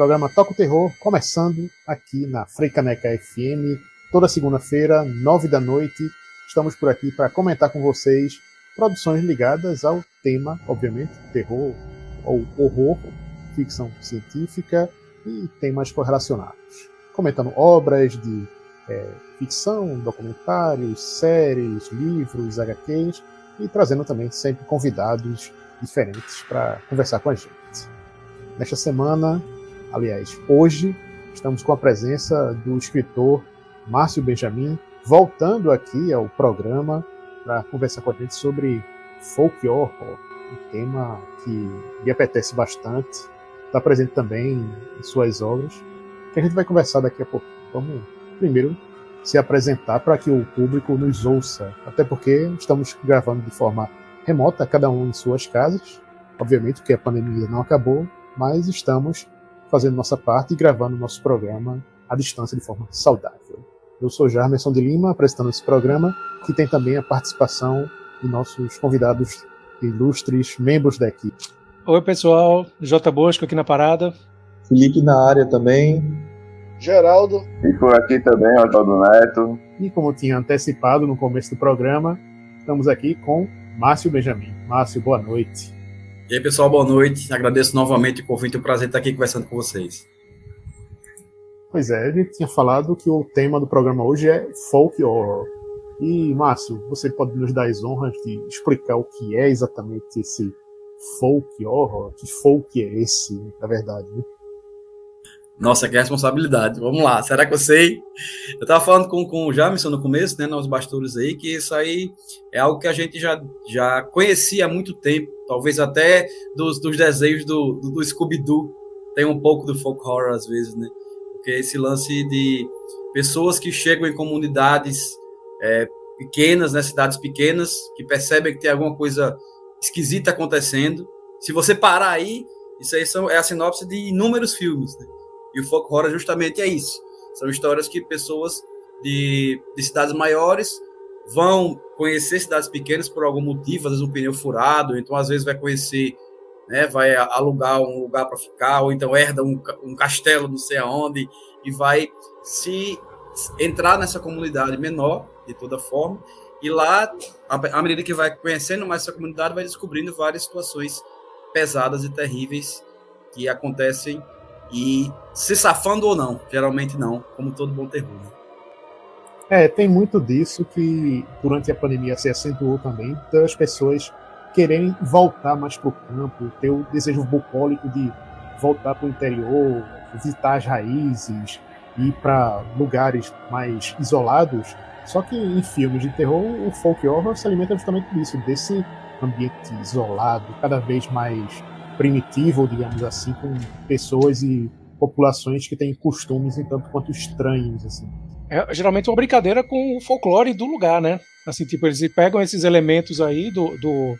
Programa Toca o Terror, começando aqui na Freicaneca FM, toda segunda-feira, nove da noite. Estamos por aqui para comentar com vocês produções ligadas ao tema, obviamente, terror ou horror, ficção científica e temas correlacionados. Comentando obras de é, ficção, documentários, séries, livros, HQs e trazendo também sempre convidados diferentes para conversar com a gente. Nesta semana, aliás, hoje, estamos com a presença do escritor Márcio Benjamin, voltando aqui ao programa para conversar com a gente sobre folk horror, um tema que lhe apetece bastante, está presente também em suas obras, que a gente vai conversar daqui a pouco. Vamos primeiro se apresentar para que o público nos ouça, até porque estamos gravando de forma remota, cada um em suas casas, obviamente porque a pandemia não acabou, mas estamos fazendo nossa parte e gravando nosso programa à distância de forma saudável. Eu sou Jarmerson de Lima, apresentando esse programa, que tem também a participação de nossos convidados ilustres, membros da equipe. Oi, pessoal. J. Bosco aqui na parada. Felipe na área também. Geraldo. E por aqui também, Oswaldo Neto. E como tinha antecipado no começo do programa, estamos aqui com Márcio Benjamin. Márcio, boa noite. E aí, pessoal, boa noite. Agradeço novamente o convite, é um prazer estar aqui conversando com vocês. Pois é, gente tinha falado que o tema do programa hoje é folk horror. E, Márcio, você pode nos dar as honras de explicar o que é exatamente esse folk horror? Que folk é esse, na verdade? Né? Nossa, que responsabilidade. Vamos lá, será que eu sei? Eu estava falando com, com o Jamison no começo, né, nos bastidores aí, que isso aí é algo que a gente já, já conhecia há muito tempo talvez até dos, dos desenhos do, do, do Scooby-Doo tem um pouco do folk horror às vezes, né? Porque esse lance de pessoas que chegam em comunidades é, pequenas, né, cidades pequenas, que percebem que tem alguma coisa esquisita acontecendo. Se você parar aí, isso aí são, é a sinopse de inúmeros filmes. Né? E o folk horror justamente é isso. São histórias que pessoas de, de cidades maiores vão conhecer cidades pequenas por algum motivo, às vezes um pneu furado, então às vezes vai conhecer, né, vai alugar um lugar para ficar, ou então herda um, um castelo não sei aonde, e vai se entrar nessa comunidade menor, de toda forma, e lá, à medida que vai conhecendo mais essa comunidade, vai descobrindo várias situações pesadas e terríveis que acontecem e se safando ou não, geralmente não, como todo bom terror. É, tem muito disso que durante a pandemia se acentuou também, das pessoas quererem voltar mais para o campo, ter o desejo bucólico de voltar para o interior, visitar as raízes, ir para lugares mais isolados. Só que em filmes de terror, o folk horror se alimenta justamente disso, desse ambiente isolado, cada vez mais primitivo, digamos assim, com pessoas e populações que têm costumes um tanto quanto estranhos, assim é geralmente uma brincadeira com o folclore do lugar, né? Assim, tipo, eles pegam esses elementos aí do, do,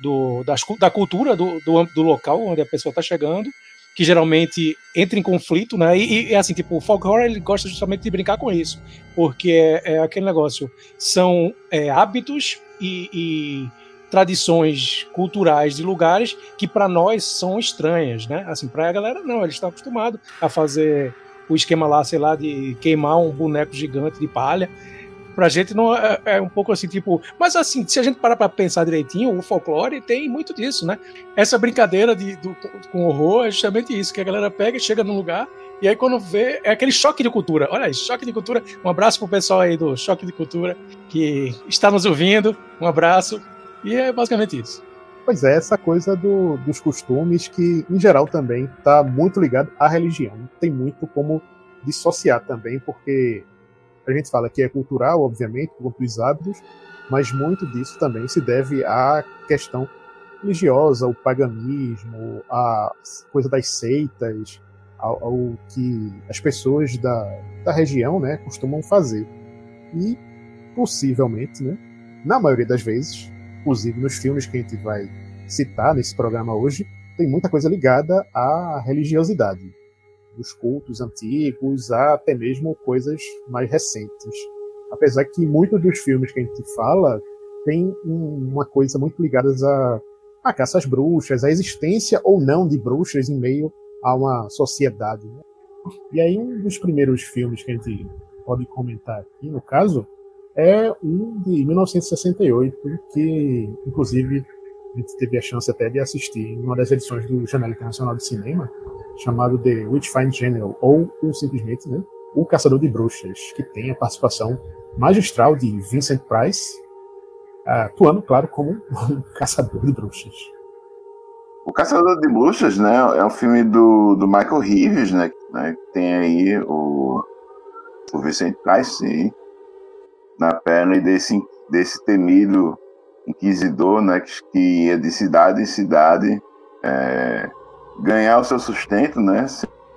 do das, da cultura do, do, do, local onde a pessoa está chegando, que geralmente entra em conflito, né? E, e assim, tipo, o folk horror ele gosta justamente de brincar com isso, porque é, é aquele negócio, são é, hábitos e, e tradições culturais de lugares que para nós são estranhas, né? Assim, para a galera não, eles estão acostumados a fazer o esquema lá, sei lá, de queimar um boneco gigante de palha. Pra gente não é, é um pouco assim, tipo. Mas assim, se a gente parar pra pensar direitinho, o folclore tem muito disso, né? Essa brincadeira de, do, com horror é justamente isso, que a galera pega e chega num lugar e aí quando vê, é aquele choque de cultura. Olha aí, choque de cultura. Um abraço pro pessoal aí do Choque de Cultura que está nos ouvindo. Um abraço. E é basicamente isso. Pois é, essa coisa do, dos costumes que, em geral, também está muito ligado à religião. Tem muito como dissociar também, porque a gente fala que é cultural, obviamente, por os hábitos, mas muito disso também se deve à questão religiosa, o paganismo, a coisa das seitas, ao, ao que as pessoas da, da região né, costumam fazer. E, possivelmente, né, na maioria das vezes, inclusive nos filmes que a gente vai citar nesse programa hoje, tem muita coisa ligada à religiosidade, dos cultos antigos, a até mesmo coisas mais recentes. Apesar que muitos dos filmes que a gente fala tem uma coisa muito ligada a, às bruxas, a existência ou não de bruxas em meio a uma sociedade. Né? E aí um dos primeiros filmes que a gente pode comentar aqui, no caso, é um de 1968, que inclusive a gente teve a chance até de assistir em uma das edições do Janela Internacional de Cinema, chamado The Witchfind General, ou, simplesmente né, O Caçador de Bruxas, que tem a participação magistral de Vincent Price, atuando, claro, como um caçador de bruxas. O Caçador de Bruxas, né, é um filme do, do Michael Reeves, né, né tem aí o, o Vincent Price na perna desse, desse temido inquisidor, né, que, que ia de cidade em cidade é, ganhar o seu sustento, né,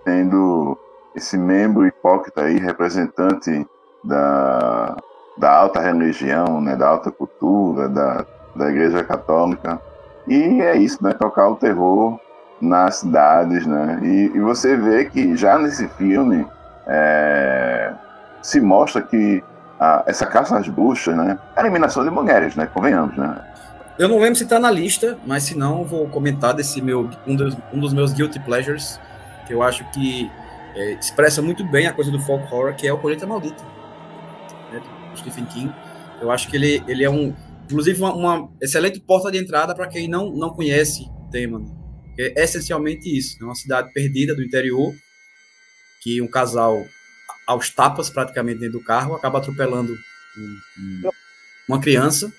sendo esse membro hipócrita aí, representante da, da alta religião, né, da alta cultura, da, da igreja católica. E é isso, né, tocar o terror nas cidades, né, e, e você vê que já nesse filme é, se mostra que a, essa caça às bruxas, né? A eliminação de mulheres, né? Convenhamos, né? Eu não lembro se tá na lista, mas se não, vou comentar desse meu um dos, um dos meus guilty pleasures, que eu acho que é, expressa muito bem a coisa do folk horror, que é o Colheita Maldita, né, do Stephen King. Eu acho que ele, ele é um, inclusive, uma, uma excelente porta de entrada para quem não, não conhece o tema. Né? É essencialmente isso, é uma cidade perdida do interior, que um casal aos tapas praticamente dentro do carro, acaba atropelando um, um, uma criança.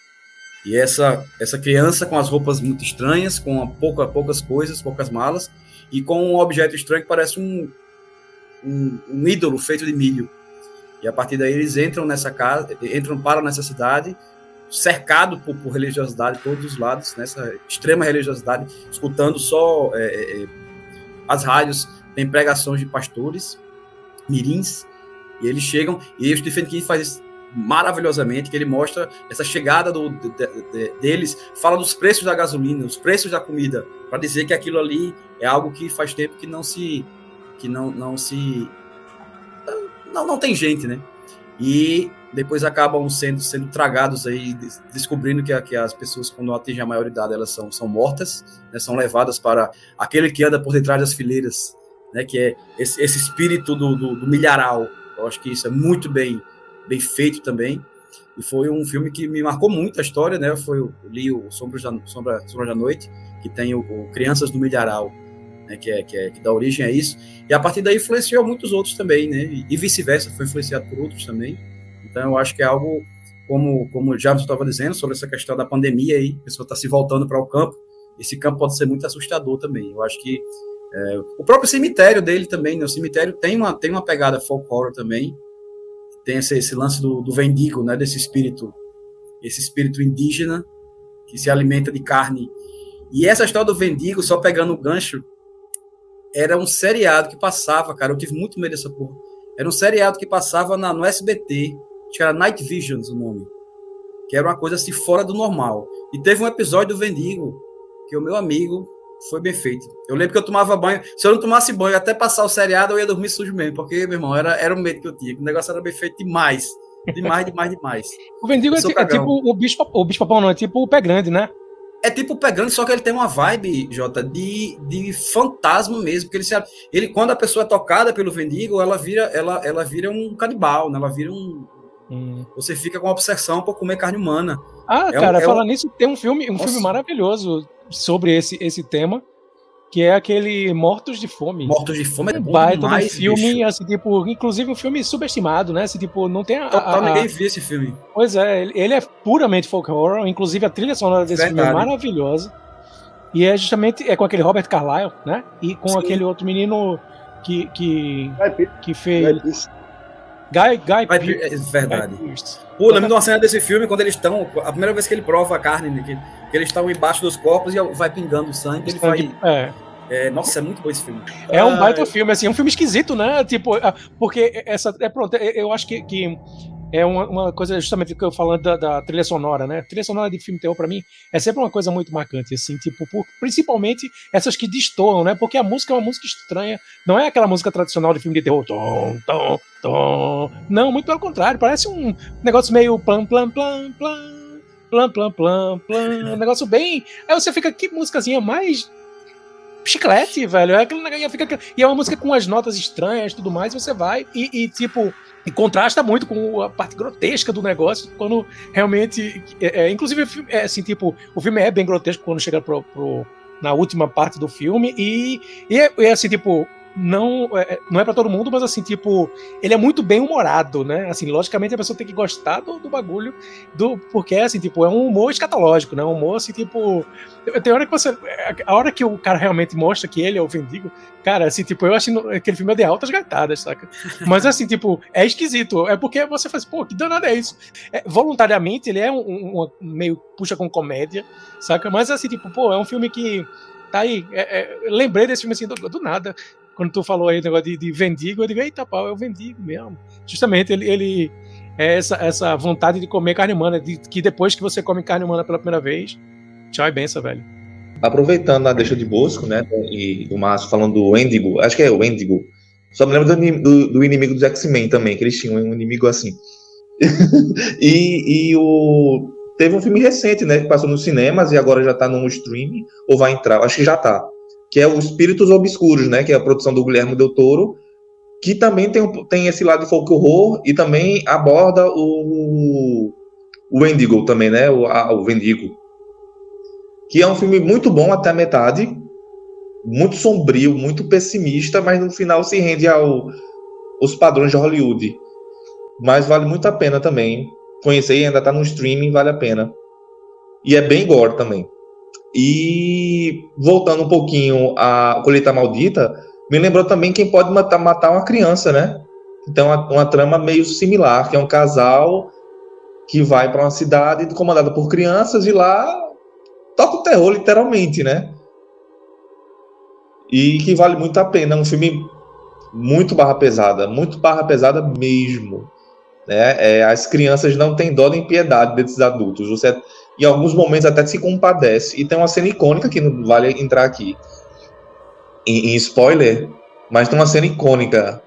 E essa, essa criança com as roupas muito estranhas, com pouca, poucas coisas, poucas malas, e com um objeto estranho que parece um, um, um ídolo feito de milho. E a partir daí eles entram nessa casa, entram para nessa cidade, cercado por, por religiosidade de todos os lados, nessa extrema religiosidade, escutando só é, é, é as rádios, tem pregações de pastores, mirins, e eles chegam, e o Stephen King faz isso maravilhosamente, que ele mostra essa chegada do, de, de, deles, fala dos preços da gasolina, os preços da comida, para dizer que aquilo ali é algo que faz tempo que não se que não, não se não, não tem gente, né? E depois acabam sendo sendo tragados aí, descobrindo que, que as pessoas quando atingem a maioridade elas são, são mortas, né? são levadas para aquele que anda por detrás das fileiras, né? Que é esse, esse espírito do, do, do milharal, eu acho que isso é muito bem, bem feito também. E foi um filme que me marcou muito a história, né? Foi, eu li o Sombras da, Sombra, Sombra da Noite, que tem o, o Crianças do Milharal, né? que, é, que, é, que dá origem a isso. E a partir daí influenciou muitos outros também, né? E, vice-versa, foi influenciado por outros também. Então eu acho que é algo, como, como o James estava dizendo, sobre essa questão da pandemia aí, a pessoa está se voltando para o campo. Esse campo pode ser muito assustador também. Eu acho que é, o próprio cemitério dele também, né? O cemitério tem uma, tem uma pegada folk horror também. Tem esse, esse lance do, do vendigo, né? Desse espírito, esse espírito indígena que se alimenta de carne. E essa história do vendigo, só pegando o gancho, era um seriado que passava, cara. Eu tive muito medo dessa porra. Era um seriado que passava na, no SBT, acho que era Night Visions o nome. Que era uma coisa assim fora do normal. E teve um episódio do Vendigo, que o meu amigo foi bem feito. Eu lembro que eu tomava banho. Se eu não tomasse banho até passar o seriado, eu ia dormir sujo mesmo. Porque, meu irmão, era, era o medo que eu tinha. O negócio era bem feito demais. Demais, demais, demais. O Vendigo é, é, tipo o bicho, o bicho papão, não, é tipo o pé grande, né? É tipo o pé grande, só que ele tem uma vibe, Jota, de, de fantasma mesmo. Porque ele, se, ele, quando a pessoa é tocada pelo Vendigo, ela vira, ela, ela vira um canibal, né? Ela vira um. Hum. Você fica com uma obsessão por comer carne humana. Ah, é cara, um, é falando um... nisso, tem um filme, um filme maravilhoso sobre esse, esse tema, que é aquele Mortos de Fome. Mortos de Fome é um baita demais, um filme, bicho. assim, tipo, inclusive um filme subestimado, né? Assim, tipo, não tem a. Total, a, ninguém viu esse filme. Pois é, ele é puramente folk horror, inclusive a trilha sonora desse Verdade. filme é maravilhosa. E é justamente é com aquele Robert Carlyle, né? E com Sim. aquele outro menino que que, que fez Guy, Guy Pierce. É verdade. Pô, lembro de uma cena desse filme quando eles estão. A primeira vez que ele prova a carne, né, que, que eles estão embaixo dos corpos e vai pingando sangue. Ele vai. É. É, nossa, é muito bom esse filme. É um baita filme, assim, é um filme esquisito, né? Tipo, porque essa. É, pronto, eu acho que, que é uma, uma coisa justamente que eu falando da, da, trilha sonora, né? A trilha sonora de filme terror para mim é sempre uma coisa muito marcante, assim, tipo, por, principalmente essas que destoam, né? Porque a música é uma música estranha, não é aquela música tradicional de filme de terror, tom, tom, tom. Não, muito pelo contrário, parece um negócio meio plam, plam, plam, plam. plam, plam, plam, plam, um negócio bem. Aí você fica, que músicazinha mais chiclete, velho. É aquele negócio fica. E é uma música com as notas estranhas tudo mais, você vai. E, e tipo, e contrasta muito com a parte grotesca do negócio, quando realmente. É, é, inclusive, é, assim, tipo, o filme é bem grotesco quando chega pro, pro na última parte do filme, e, e é, é assim, tipo, não é, é não é para todo mundo, mas assim, tipo, ele é muito bem humorado, né? Assim, logicamente a pessoa tem que gostar do, do bagulho, do, porque assim, tipo, é um humor escatológico, né? Um humor assim, tipo, tem hora que você a hora que o cara realmente mostra que ele é o Vendigo, cara, assim, tipo, eu acho aquele filme é de altas gaitadas, saca? Mas assim, tipo, é esquisito, é porque você faz, pô, que danado é isso? É, voluntariamente ele é um, um, um meio puxa com comédia, saca? Mas assim, tipo, pô, é um filme que tá aí. É, é, lembrei desse filme assim do, do, nada quando tu falou aí o negócio de, de vendigo, eu digo, eita pau, é o vendigo mesmo. Justamente ele, ele é essa, essa vontade de comer carne humana, de, que depois que você come carne humana pela primeira vez, tchau e benção, velho. Aproveitando a deixa de Bosco, né, e o Márcio falando do Wendigo, acho que é o Wendigo, só me lembro do, do, do inimigo dos X-Men também, que eles tinham um inimigo assim. e, e o teve um filme recente, né, que passou nos cinemas e agora já tá no streaming, ou vai entrar, acho que já tá, que é o Espíritos Obscuros, né, que é a produção do Guilherme Del Toro, que também tem, tem esse lado de folk horror e também aborda o, o Wendigo também, né, o, a, o Vendigo, que é um filme muito bom até a metade, muito sombrio, muito pessimista, mas no final se rende ao, aos padrões de Hollywood. Mas vale muito a pena também. Conhecer ainda está no streaming, vale a pena. E é bem gore também. E voltando um pouquinho à Colheita Maldita, me lembrou também quem pode matar, matar uma criança, né? Então, uma, uma trama meio similar, que é um casal que vai para uma cidade comandada por crianças e lá toca o terror, literalmente, né? E que vale muito a pena. É um filme muito barra pesada, muito barra pesada mesmo. Né? É, as crianças não têm dó nem piedade desses adultos. Você em alguns momentos até se compadece. E tem uma cena icônica que não vale entrar aqui em, em spoiler, mas tem uma cena icônica.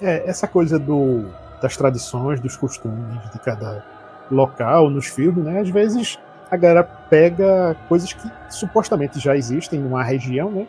É, essa coisa do, das tradições, dos costumes de cada local nos filmes, né? Às vezes a galera pega coisas que supostamente já existem numa região, né?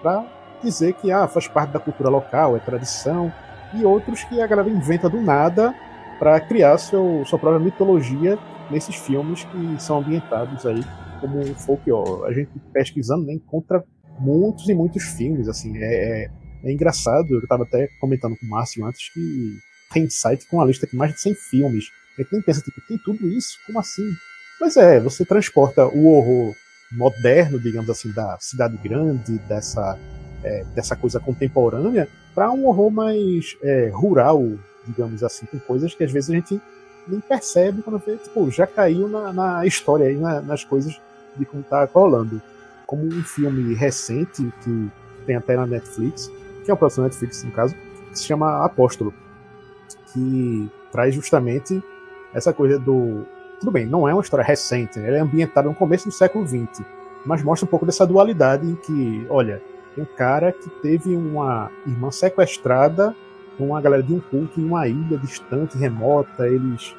Pra dizer que ah, faz parte da cultura local, é tradição, e outros que a galera inventa do nada para criar seu, sua própria mitologia nesses filmes que são ambientados aí como folk A gente pesquisando né, encontra muitos e muitos filmes, assim, é, é, é engraçado, eu estava até comentando com o Márcio antes que tem site com uma lista de mais de 100 filmes. E quem pensa, tipo, tem tudo isso? Como assim? Pois é, você transporta o horror moderno, digamos assim, da cidade grande, dessa, é, dessa coisa contemporânea, para um horror mais é, rural, digamos assim, com coisas que às vezes a gente nem percebe quando vê, tipo, já caiu na, na história aí, na, nas coisas de como tá rolando. Como um filme recente, que tem até na Netflix, que é uma produção Netflix no caso, que se chama Apóstolo, que traz justamente essa coisa do. Tudo bem, não é uma história recente, né? ela é ambientada no começo do século XX, mas mostra um pouco dessa dualidade em que, olha, tem um cara que teve uma irmã sequestrada uma galera de um culto em uma ilha distante, remota, eles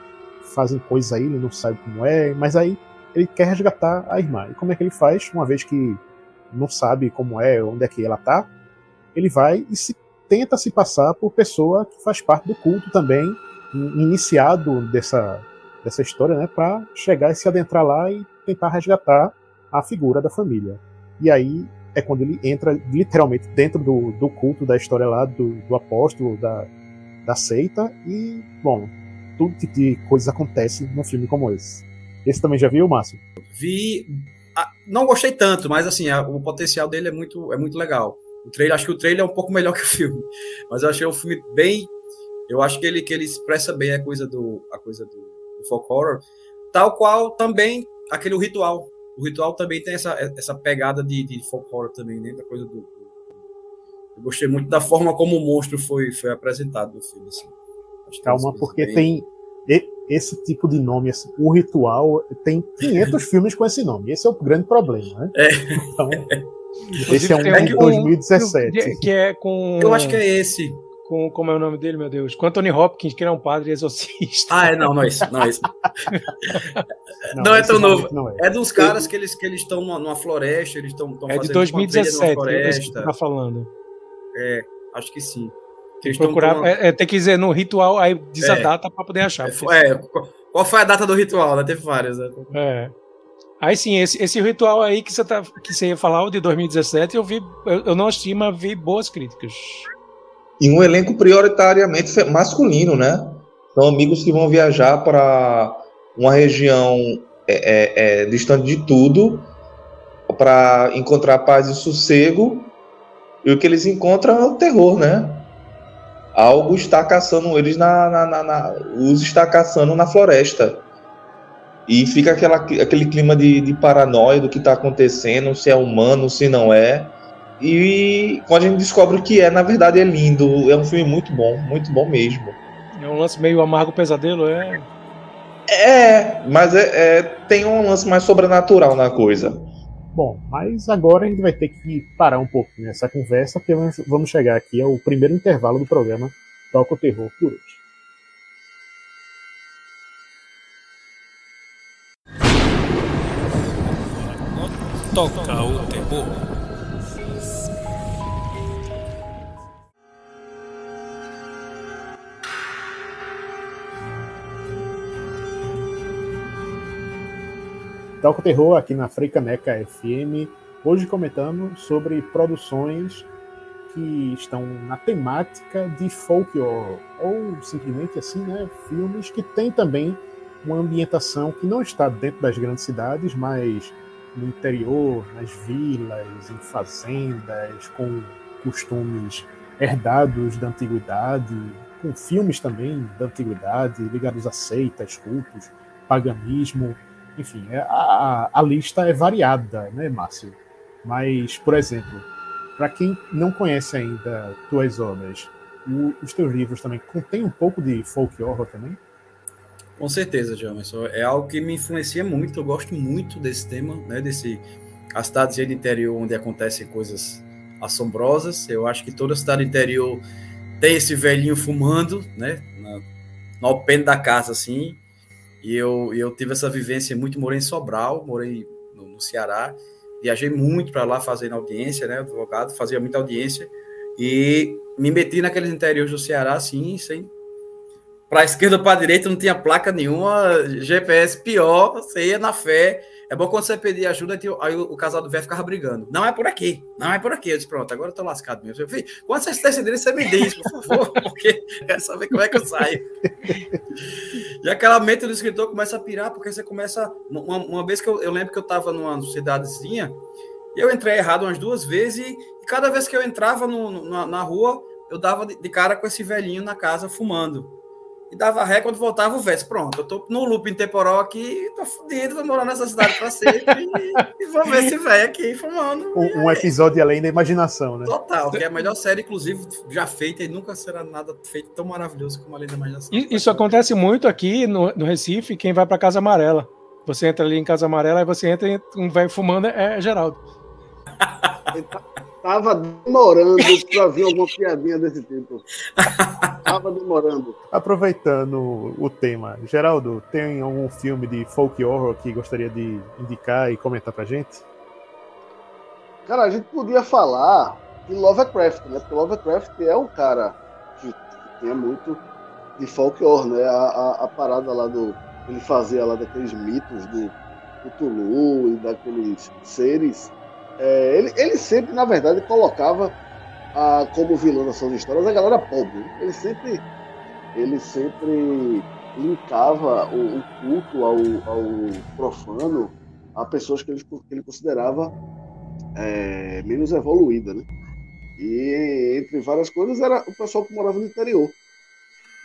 fazem coisas aí, ele não sabe como é, mas aí ele quer resgatar a irmã. E como é que ele faz? Uma vez que não sabe como é, onde é que ela tá, ele vai e se tenta se passar por pessoa que faz parte do culto também, iniciado dessa, dessa história, né, para chegar e se adentrar lá e tentar resgatar a figura da família. E aí é quando ele entra literalmente dentro do, do culto da história lá, do, do apóstolo, da, da seita, e, bom, tudo tipo de coisas acontece num filme como esse. Esse também já viu, Márcio? Vi. Não gostei tanto, mas assim, o potencial dele é muito, é muito legal. O trailer, acho que o trailer é um pouco melhor que o filme. Mas eu achei um filme bem. Eu acho que ele, que ele expressa bem a coisa do, a coisa do, do folk horror. Tal qual também aquele ritual o ritual também tem essa, essa pegada de, de folk horror também, né? Da coisa do, eu gostei muito da forma como o monstro foi, foi apresentado no filme. Assim. Calma, porque bem... tem esse tipo de nome, assim, o ritual, tem 500 filmes com esse nome. Esse é o grande problema, né? É. Então, esse é um de 2017. Que é com. Eu acho que é esse com como é o nome dele, meu Deus? Com Anthony Hopkins, que era um padre exorcista. Ah, é, não, não é isso, não é isso. não, não é tão novo. Não é. é dos caras que eles que eles estão numa, floresta, eles estão É de 2017, floresta. que tá falando. É, acho que sim. Tem que procurar, é, é, tem que dizer no ritual, aí diz é. a data para poder achar. É, é, qual foi a data do ritual? Né? Teve várias, né? É. Aí sim, esse, esse ritual aí que você, tá, que você ia falar, o de 2017, eu vi, eu, eu não assisti, mas vi boas críticas. E um elenco prioritariamente masculino, né? São amigos que vão viajar para uma região é, é, é, distante de tudo para encontrar paz e sossego. E o que eles encontram é o terror, né? Algo está caçando eles na, na, na, na os está caçando na floresta. E fica aquela, aquele clima de, de paranoia do que está acontecendo, se é humano, se não é. E quando a gente descobre que é, na verdade é lindo. É um filme muito bom, muito bom mesmo. É um lance meio amargo pesadelo, é? É, mas é, é, tem um lance mais sobrenatural na coisa. Bom, mas agora a gente vai ter que parar um pouco nessa conversa, porque vamos chegar aqui ao primeiro intervalo do programa Toca o Terror por hoje. Toca o Terror. Toca o Terror aqui na Freicaneca FM. Hoje comentando sobre produções que estão na temática de folk horror, ou simplesmente assim, né, filmes que têm também uma ambientação que não está dentro das grandes cidades, mas no interior, nas vilas, em fazendas, com costumes herdados da antiguidade, com filmes também da antiguidade ligados a seitas, cultos, paganismo. Enfim, é, a, a lista é variada, né, Márcio? Mas, por exemplo, para quem não conhece ainda tuas obras, o, os teus livros também contêm um pouco de folk horror também? Com certeza, Jamerson. É algo que me influencia muito. Eu gosto muito desse tema, né? Desse a cidade do interior onde acontecem coisas assombrosas. Eu acho que toda cidade interior tem esse velhinho fumando, né? Na, no alpendre da casa, assim. E eu, eu tive essa vivência muito, morei em Sobral, morei no, no Ceará, viajei muito para lá fazendo audiência, né, advogado, fazia muita audiência, e me meti naqueles interiores do Ceará, assim, sem... Para esquerda para direita não tinha placa nenhuma, GPS pior, você ia na fé, é bom quando você pedir ajuda, aí o, casal do velho ficava brigando. Não é por aqui, não é por aqui. Eu disse, pronto, agora eu tô lascado mesmo. Eu falei, quando vocês decidirem, você me diz, por favor, porque quero saber como é que eu saio. e aquela mente do escritor começa a pirar, porque você começa. Uma, uma vez que eu, eu, lembro que eu tava numa cidadezinha, eu entrei errado umas duas vezes, e, cada vez que eu entrava no, na, na, rua, eu dava de cara com esse velhinho na casa fumando e dava ré quando voltava o verso. Pronto, eu tô no loop temporal aqui, tô fudido, vou morar nessa cidade para sempre e, e, vou ver esse velho aqui fumando. Um, um episódio além da imaginação, né? Total, que é a melhor série, inclusive, já feita e nunca será nada feito tão maravilhoso como Além da Imaginação. Isso acontece muito aqui no, no Recife, quem vai para Casa Amarela. Você entra ali em Casa Amarela, e você entra e um velho fumando é Geraldo. Tava demorando para ver alguma piadinha desse tipo. Tava demorando. Aproveitando o tema, Geraldo, tem algum filme de folk horror que gostaria de indicar e comentar pra gente? Cara, a gente podia falar de Lovecraft, né? Porque Lovecraft é um cara que, que tem muito de folk horror, né? A, a, a, parada lá do. Ele fazia lá daqueles mitos do, do Tulu e daqueles seres é, ele, ele sempre, na verdade, colocava a, como vilão das suas histórias a galera pobre. Ele sempre, ele sempre linkava o, o culto ao, ao, profano a pessoas que ele, que ele considerava é, menos evoluída, né? E entre várias coisas era o pessoal que morava no interior.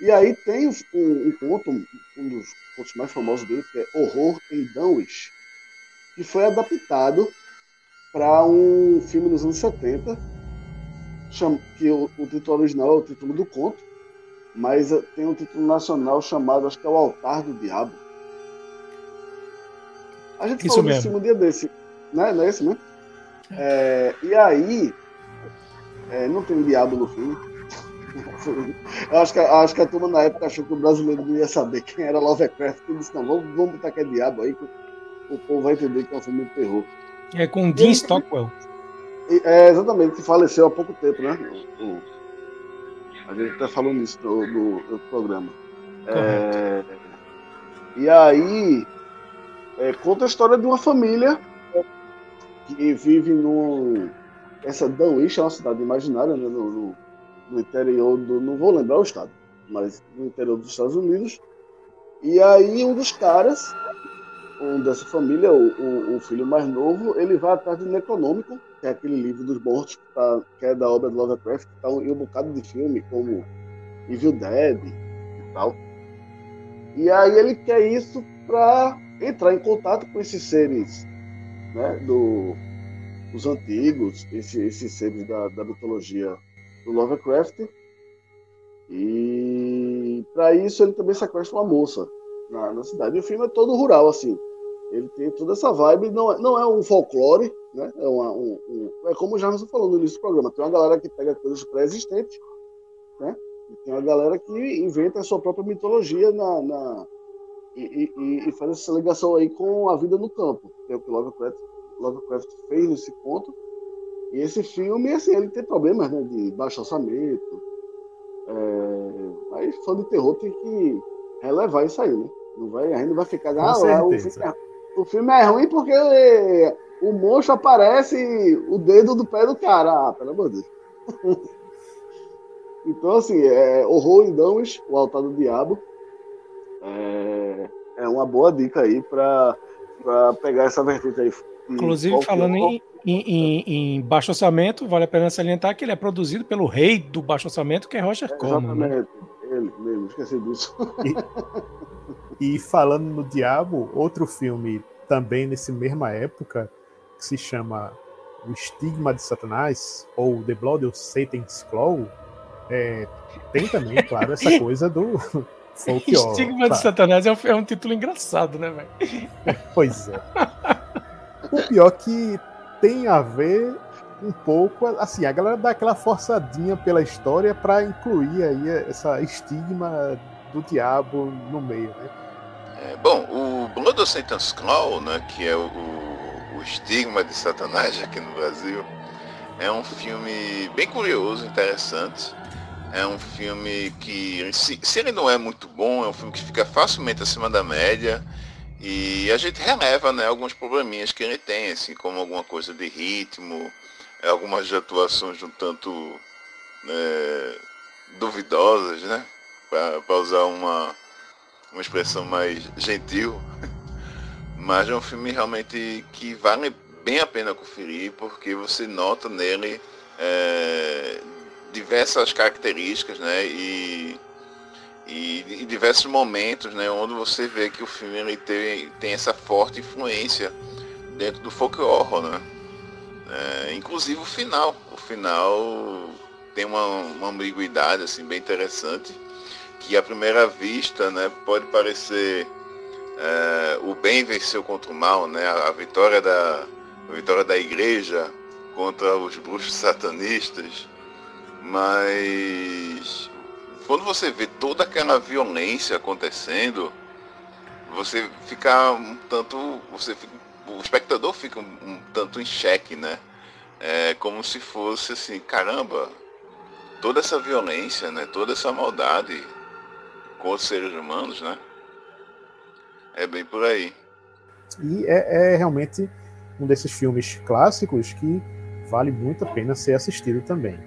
E aí tem um, um conto, um dos contos mais famosos dele, que é Horror em Dunwich, que foi adaptado para um filme dos anos 70, que o, o título original é o título do conto, mas eh, tem um título nacional chamado, acho que é O Altar do Diabo. A gente Isso falou mesmo. desse filme um dia desse, né? Não é esse, né? É, e aí, é, não tem diabo no filme. Eu acho que, acho que a turma na época achou que o brasileiro não ia saber quem era Lovecraft. E disse: não, vamos, vamos botar que é diabo aí, que o povo vai entender que é um filme de terror. É com Dean Stockwell. É, exatamente, que faleceu há pouco tempo, né? O- o- a gente até falou nisso no, no- no programa. É, e aí, é, conta a história de uma família que vive no. Essa Dunwich é uma cidade imaginária, né? No, no- no interior do. Não vou lembrar o estado, mas no interior dos Estados Unidos. E aí, um dos caras, um dessa família, o, o, o filho mais novo, ele vai atrás do Necronômico, que é aquele livro dos mortos, que, tá, que é da obra de Lovecraft, que tá em um bocado de filme, como Evil Dead e tal. E aí ele quer isso para entrar em contato com esses seres né, do, dos antigos, esse- esses seres da, da mitologia do Lovecraft. E para isso ele também sequestra uma moça na, na cidade. E o filme é todo rural, assim. Ele tem toda essa vibe, não é, não é um folclore, né? É, uma, um, um- é como o Jarvis falou no início do programa, tem uma galera que pega coisas pré-existentes, né? E tem uma galera que inventa a sua própria mitologia na, na- e, e- e faz essa ligação aí com a vida no campo, que é o que Lovecraft, Lovecraft fez nesse ponto. E esse filme, assim, ele tem problemas né, de baixo orçamento. É, mas fã de terror tem que relevar isso aí, né? Não vai, a gente não vai ficar. Ah, o filme, é, o filme é ruim porque o monstro aparece o dedo do pé do cara. Ah, pelo amor de Deus. então, assim, é, Horror em Dunwich, o Altar do Diabo, é, é uma boa dica aí para pegar essa vertente aí. Inclusive, folclore. falando em, em, em- baixo orçamento, vale a pena salientar que ele é produzido pelo rei do baixo orçamento, que é Roger Corman. né? Ele mesmo, esqueci disso. E falando no Diabo, outro filme também nessa mesma época, que se chama O Estigma de Satanás, ou The Blood of Satan's Claw, é, tem também, claro, essa coisa do folk horror, Estigma de tá? Satanás é um, é um título engraçado, né, velho? Pois é. O pior que tem a ver um pouco, assim, a galera dá aquela forçadinha pela história para incluir aí essa estigma do diabo no meio, né? É, bom, o Blood of Satan's Claw, né, que é o, o- estigma de Satanás aqui no Brasil, é um filme bem curioso, interessante. É um filme que, se, se ele não é muito bom, é um filme que fica facilmente acima da média. E a gente releva né, alguns probleminhas que ele tem, assim, como alguma coisa de ritmo, algumas atuações um tanto é, duvidosas, né? Para usar uma, uma expressão mais gentil. Mas é um filme realmente que vale bem a pena conferir, porque você nota nele é, diversas características, né? E, e, e diversos momentos, né? Onde você vê que o filme ele tem, tem essa forte influência dentro do folk horror, né? É, inclusive o final. O final tem uma, uma ambiguidade assim, bem interessante, que à primeira vista né, pode parecer é, o bem venceu contra o mal, né? a, vitória da, a vitória da igreja contra os bruxos satanistas, mas quando você vê toda aquela violência acontecendo, você fica um tanto, você fica- o espectador fica um, um tanto em xeque, né? É como se fosse assim, caramba, toda essa violência, né? Toda essa maldade com os seres humanos, né? É bem por aí. E é, é realmente um desses filmes clássicos que vale muito a pena ser assistido também.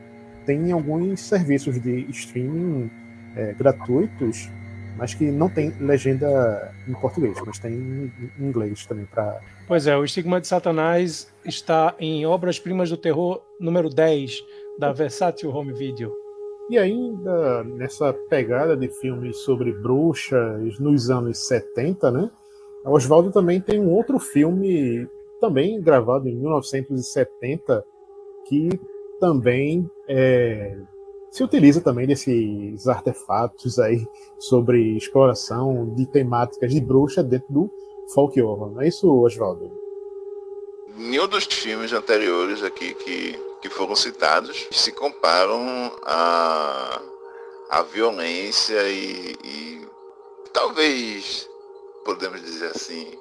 Tem alguns serviços de streaming é, gratuitos, mas que não tem legenda em português, mas tem em inglês também para Pois é, o Estigma de Satanás está em Obras-Primas do Terror número 10 da Versátil Home Video. E ainda nessa pegada de filmes sobre bruxas nos anos 70, né? Oswaldo também tem um outro filme também gravado em 1970, que também é, se utiliza também desses artefatos aí sobre exploração de temáticas de bruxa dentro do folk horror. Não é isso, Oswaldo? Nenhum dos filmes anteriores aqui que, que foram citados se comparam a, a violência e, e talvez, podemos dizer assim,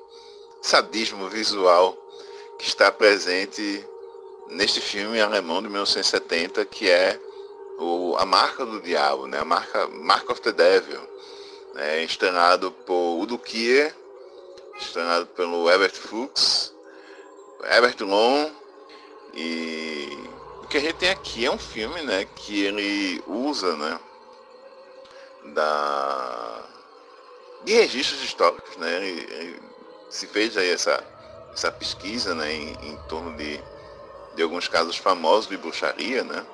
sadismo visual que está presente neste filme alemão de 1970, que é o, a marca do diabo, né? a marca Mark of the Devil, né? estrenado por Udo Kier, estrenado pelo Herbert Fuchs, Herbert Long, e o que a gente tem aqui é um filme né, que ele usa né, da, de registros históricos. Né? Ele, ele se fez aí essa, essa pesquisa né, em, em torno de, de alguns casos famosos de bruxaria, né?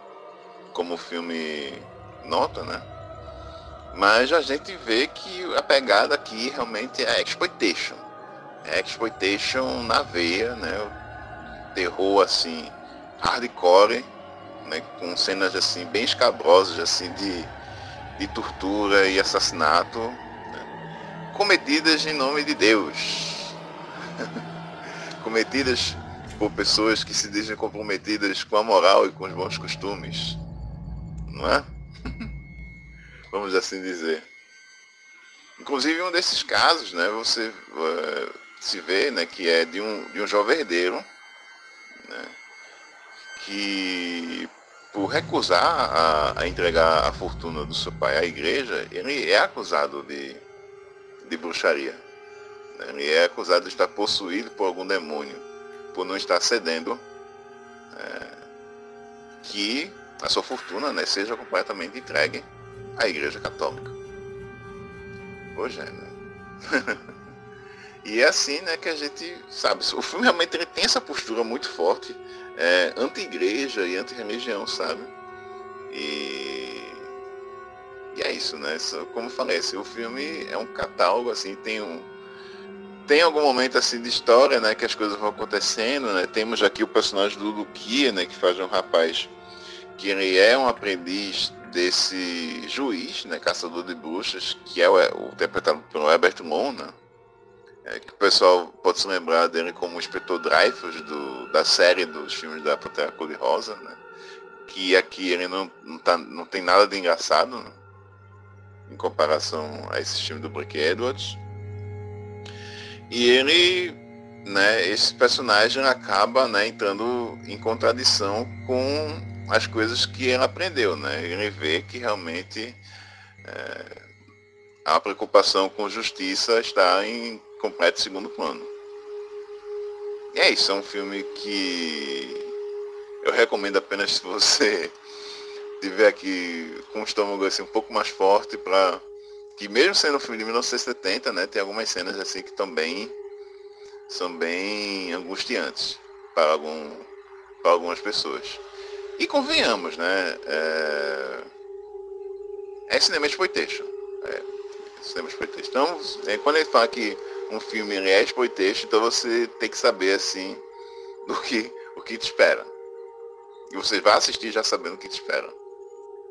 Como o filme nota, né? Mas a gente vê que a pegada aqui realmente é exploitation. É exploitation na veia, né? Terror assim, hardcore, né? com cenas assim bem escabrosas assim de, de tortura e assassinato, né? cometidas em nome de Deus. cometidas por pessoas que se dizem comprometidas com a moral e com os bons costumes não é? Vamos assim dizer. Inclusive um desses casos, né, você uh, se vê, né, que é de um, de um jovem herdeiro, né, que por recusar a, a, entregar a fortuna do seu pai à igreja, ele é acusado de, de bruxaria. Né, ele é acusado de estar possuído por algum demônio, por não estar cedendo é, que a sua fortuna né, seja completamente entregue à Igreja Católica. Hoje é, né? e é assim né, que a gente sabe. O filme realmente ele tem essa postura muito forte, é, anti-igreja e anti-religião, sabe? E, e é isso, né? Como eu falei, assim, o filme é um catálogo, assim, tem um. Tem algum momento assim de história, né, que as coisas vão acontecendo, né? Temos aqui o personagem do Luquia, né, que faz um rapaz que ele é um aprendiz desse juiz, né, caçador de bruxas, que é o, o interpretado pelo Herbert Lona, né, é, que o pessoal pode se lembrar dele como o inspetor Dreyfus do, da série dos filmes da Pantera Cor-de-Rosa, né, que aqui ele não, não, tá, não tem nada de engraçado né, em comparação a esse filme do Blake Edwards. E ele, né, esse personagem acaba né, entrando em contradição com as coisas que ele aprendeu, né? Ele vê que realmente é, a preocupação com justiça está em completo segundo plano. E é isso, é um filme que eu recomendo apenas se você tiver aqui com o estômago assim, um pouco mais forte para que mesmo sendo um filme de 1970, né, tem algumas cenas assim que também são bem angustiantes para, algum, para algumas pessoas. E convenhamos, né? É, é cinema exploitation. É, cinema exploitation. Então, é, quando ele fala que um filme é exploitation, então você tem que saber, assim, do que, o que te espera. E você vai assistir já sabendo o que te espera.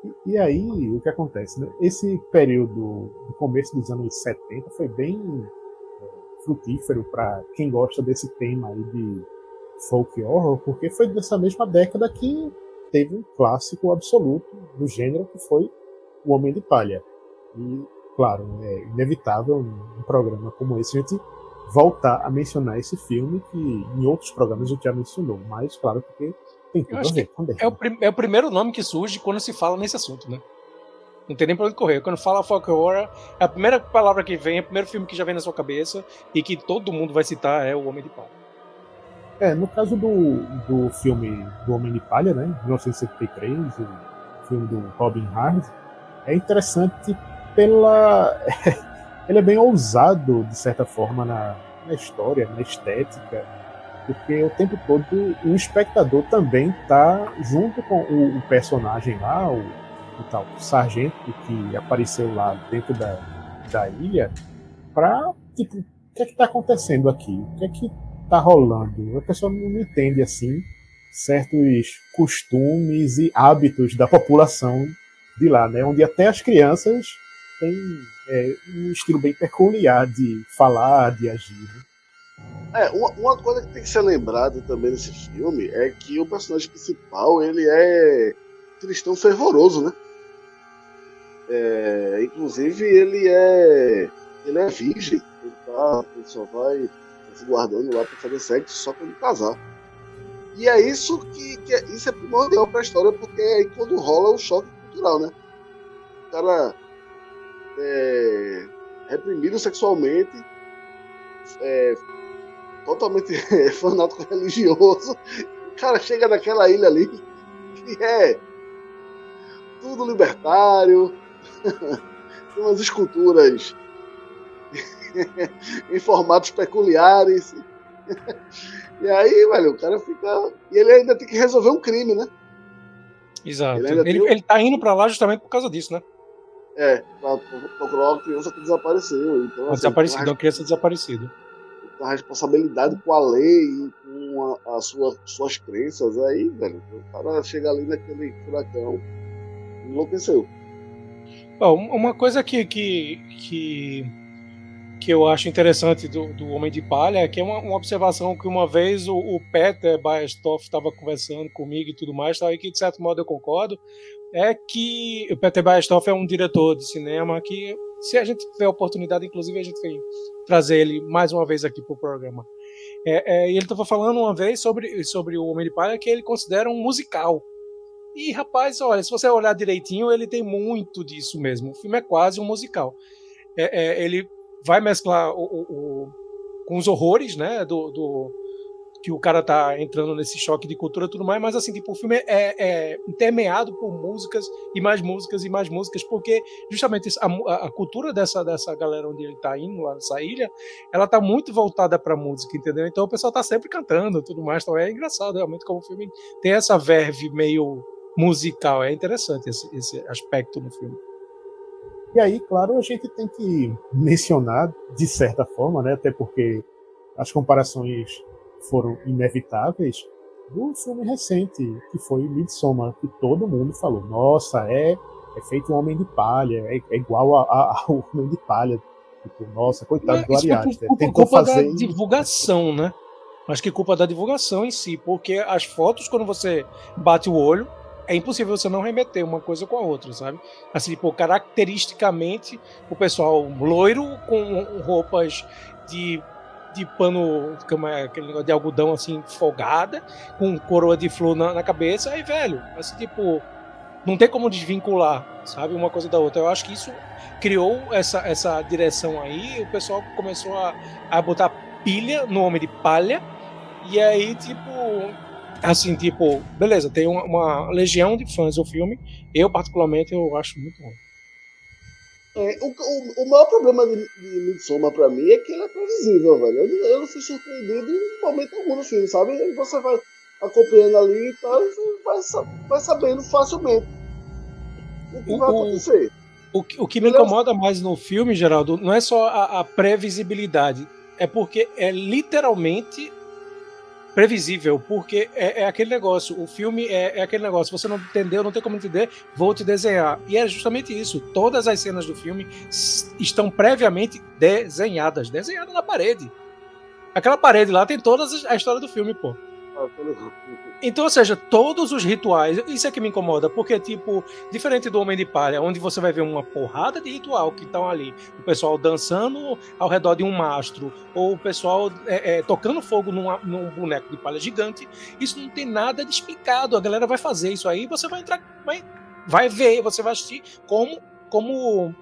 E, e aí, o que acontece? Né? Esse período, do começo dos anos 70, foi bem é, frutífero para quem gosta desse tema aí de folk horror, porque foi dessa mesma década que teve um clássico absoluto do gênero que foi O Homem de Palha. E, claro, é inevitável um programa como esse a gente voltar a mencionar esse filme que em outros programas a gente já mencionou, mas claro porque tem tudo a ver com é o, é o primeiro nome que surge quando se fala nesse assunto, né? Não tem nem pra onde correr. Quando fala folk horror, é a primeira palavra que vem, é o primeiro filme que já vem na sua cabeça e que todo mundo vai citar é O Homem de Palha. É, no caso do, do filme do Homem de Palha, né, 1973, o filme do Robin Hard, é interessante pela. ele é bem ousado, de certa forma, na, na história, na estética, porque o tempo todo o espectador também está junto com o, o, personagem lá, o, o tal o sargento que apareceu lá dentro da, da ilha, para tipo, o que é que está acontecendo aqui? O que é que tá rolando. A pessoa não entende assim certos costumes e hábitos da população de lá, né? Onde até as crianças têm é, um estilo bem peculiar de falar, de agir. Né? É, uma, uma, coisa que tem que ser lembrada também nesse filme é que o personagem principal ele é cristão fervoroso, né? É, inclusive ele é ele é virgem, ele, tá, ele só vai guardando lá para fazer sexo só quando casar. E é isso que, que é, isso é primordial para a história porque é aí quando rola o choque cultural, né? O cara é, reprimido sexualmente, é, totalmente fanático religioso. O cara chega naquela ilha ali que é tudo libertário, tem umas esculturas em formatos peculiares. E aí, velho, o cara fica. E ele ainda tem que resolver um crime, né? Exato. Ele, ele, ele tá indo pra lá justamente por causa disso, né? É, pra procurar uma criança que desapareceu. Então, uma assim, desaparecida, uma criança desaparecida a responsabilidade com a lei e com a, a sua, suas crenças, aí, velho, o cara chega ali naquele furacão, enlouqueceu. Bom, uma coisa que, que, que, que eu acho interessante do, do Homem de Palha é que é uma, uma observação que uma vez o, o Peter Baestoff estava conversando comigo e tudo mais, e que de certo modo eu concordo, é que o Peter Baestoff é um diretor de cinema que se a gente tiver oportunidade, inclusive a gente vai trazer ele mais uma vez aqui para o programa. É, é, ele estava falando uma vez sobre, sobre o Homem de Palha que ele considera um musical. E rapaz, olha, se você olhar direitinho, ele tem muito disso mesmo. O filme é quase um musical. É, é ele vai mesclar o, o, o, com os horrores, né, do, do que o cara tá entrando nesse choque de cultura e tudo mais, mas assim, tipo, o filme é, é intermeado por músicas e mais músicas e mais músicas, porque justamente a, a, cultura dessa, dessa galera onde ele tá indo, lá nessa ilha, ela tá muito voltada pra música, entendeu? Então o pessoal tá sempre cantando tudo mais, então é engraçado realmente como o filme tem essa verve meio musical, é interessante esse, esse aspecto no filme. E aí, claro, a gente tem que mencionar, de certa forma, né, até porque as comparações foram inevitáveis do filme recente, que foi Midsommar, que todo mundo falou, nossa, é, é feito um Homem de Palha, é, é igual a, a, ao Homem de Palha. Tipo, nossa, coitado do Ari Aster. Por culpa fazer da divulgação, né? Acho que culpa da divulgação em si, porque as fotos, quando você bate o olho, é impossível você não remeter uma coisa com a outra, sabe? Assim, tipo, caracteristicamente, o pessoal loiro com roupas de de pano, como é, aquele negócio de algodão assim, folgada, com coroa de flor na, na cabeça, aí, velho, assim, tipo, não tem como desvincular, sabe, uma coisa da outra. Eu acho que isso criou essa, essa direção aí, o pessoal começou a, a botar pilha no Homem de Palha, e aí, tipo, assim, tipo, beleza, tem uma, uma legião de fãs do filme, eu particularmente eu acho muito bom. É, o, o, o, maior problema de, de Midsommar pra mim é que ele é previsível, velho. Eu, não, eu não fui surpreendido em momento algum no filme, sabe? E você vai acompanhando ali e tal, e vai, vai sabendo facilmente o que o, vai acontecer. O, o que me ele incomoda é... mais no filme, Geraldo, não é só a, a previsibilidade, é porque é literalmente previsível, porque é, é, aquele negócio, o filme é, é, aquele negócio, você não entendeu, não tem como entender, vou te desenhar. E é justamente isso, todas as cenas do filme estão previamente desenhadas, desenhadas na parede. Aquela parede lá tem toda a história do filme, pô. Então, ou seja, todos os rituais, isso é que me incomoda, porque, tipo, diferente do Homem de Palha, onde você vai ver uma porrada de ritual que estão ali, o pessoal dançando ao redor de um mastro, ou o pessoal é, é, tocando fogo num, num, boneco de palha gigante, isso não tem nada de explicado. A galera vai fazer isso aí, você vai entrar, vai, vai ver, você vai assistir como, como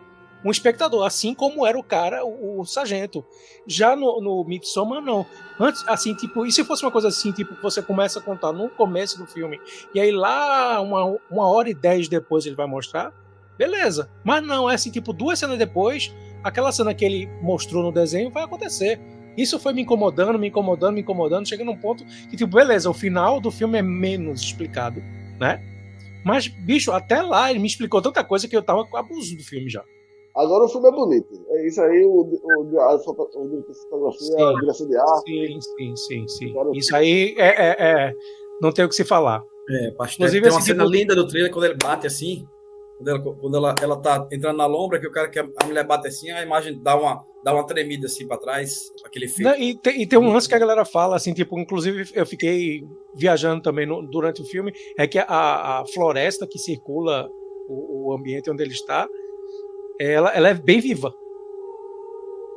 um espectador, assim como era o cara, o, o sargento. Já no, no Midsommar, não. Antes, assim, tipo, e se fosse uma coisa assim, tipo, você começa a contar no começo do filme, e aí lá, uma, uma hora e dez depois ele vai mostrar, beleza. Mas não, é assim, tipo, duas cenas depois, aquela cena que ele mostrou no desenho vai acontecer. Isso foi me incomodando, me incomodando, me incomodando, chega num ponto que, tipo, beleza, o final do filme é menos explicado, né? Mas, bicho, até lá ele me explicou tanta coisa que eu tava com abuso do filme já. Agora o filme é bonito. É isso aí, o, o, a, fotografia, a direção de arte. Sim, sim, sim, sim. Isso aí é, é, é, Não tem o que se falar. É, Inclusive, tem uma cena tipo... linda do trailer quando ele bate assim. Quando ela, quando ela, ela tá entrando na lombra, que o cara que a mulher bate assim, a imagem dá uma, dá uma tremida assim para trás, aquele efeito. E tem, e tem um lance que a galera fala, assim, tipo, inclusive eu fiquei viajando também no, durante o filme, é que a, a floresta que circula o, o ambiente onde ele está, ela, ela é bem viva.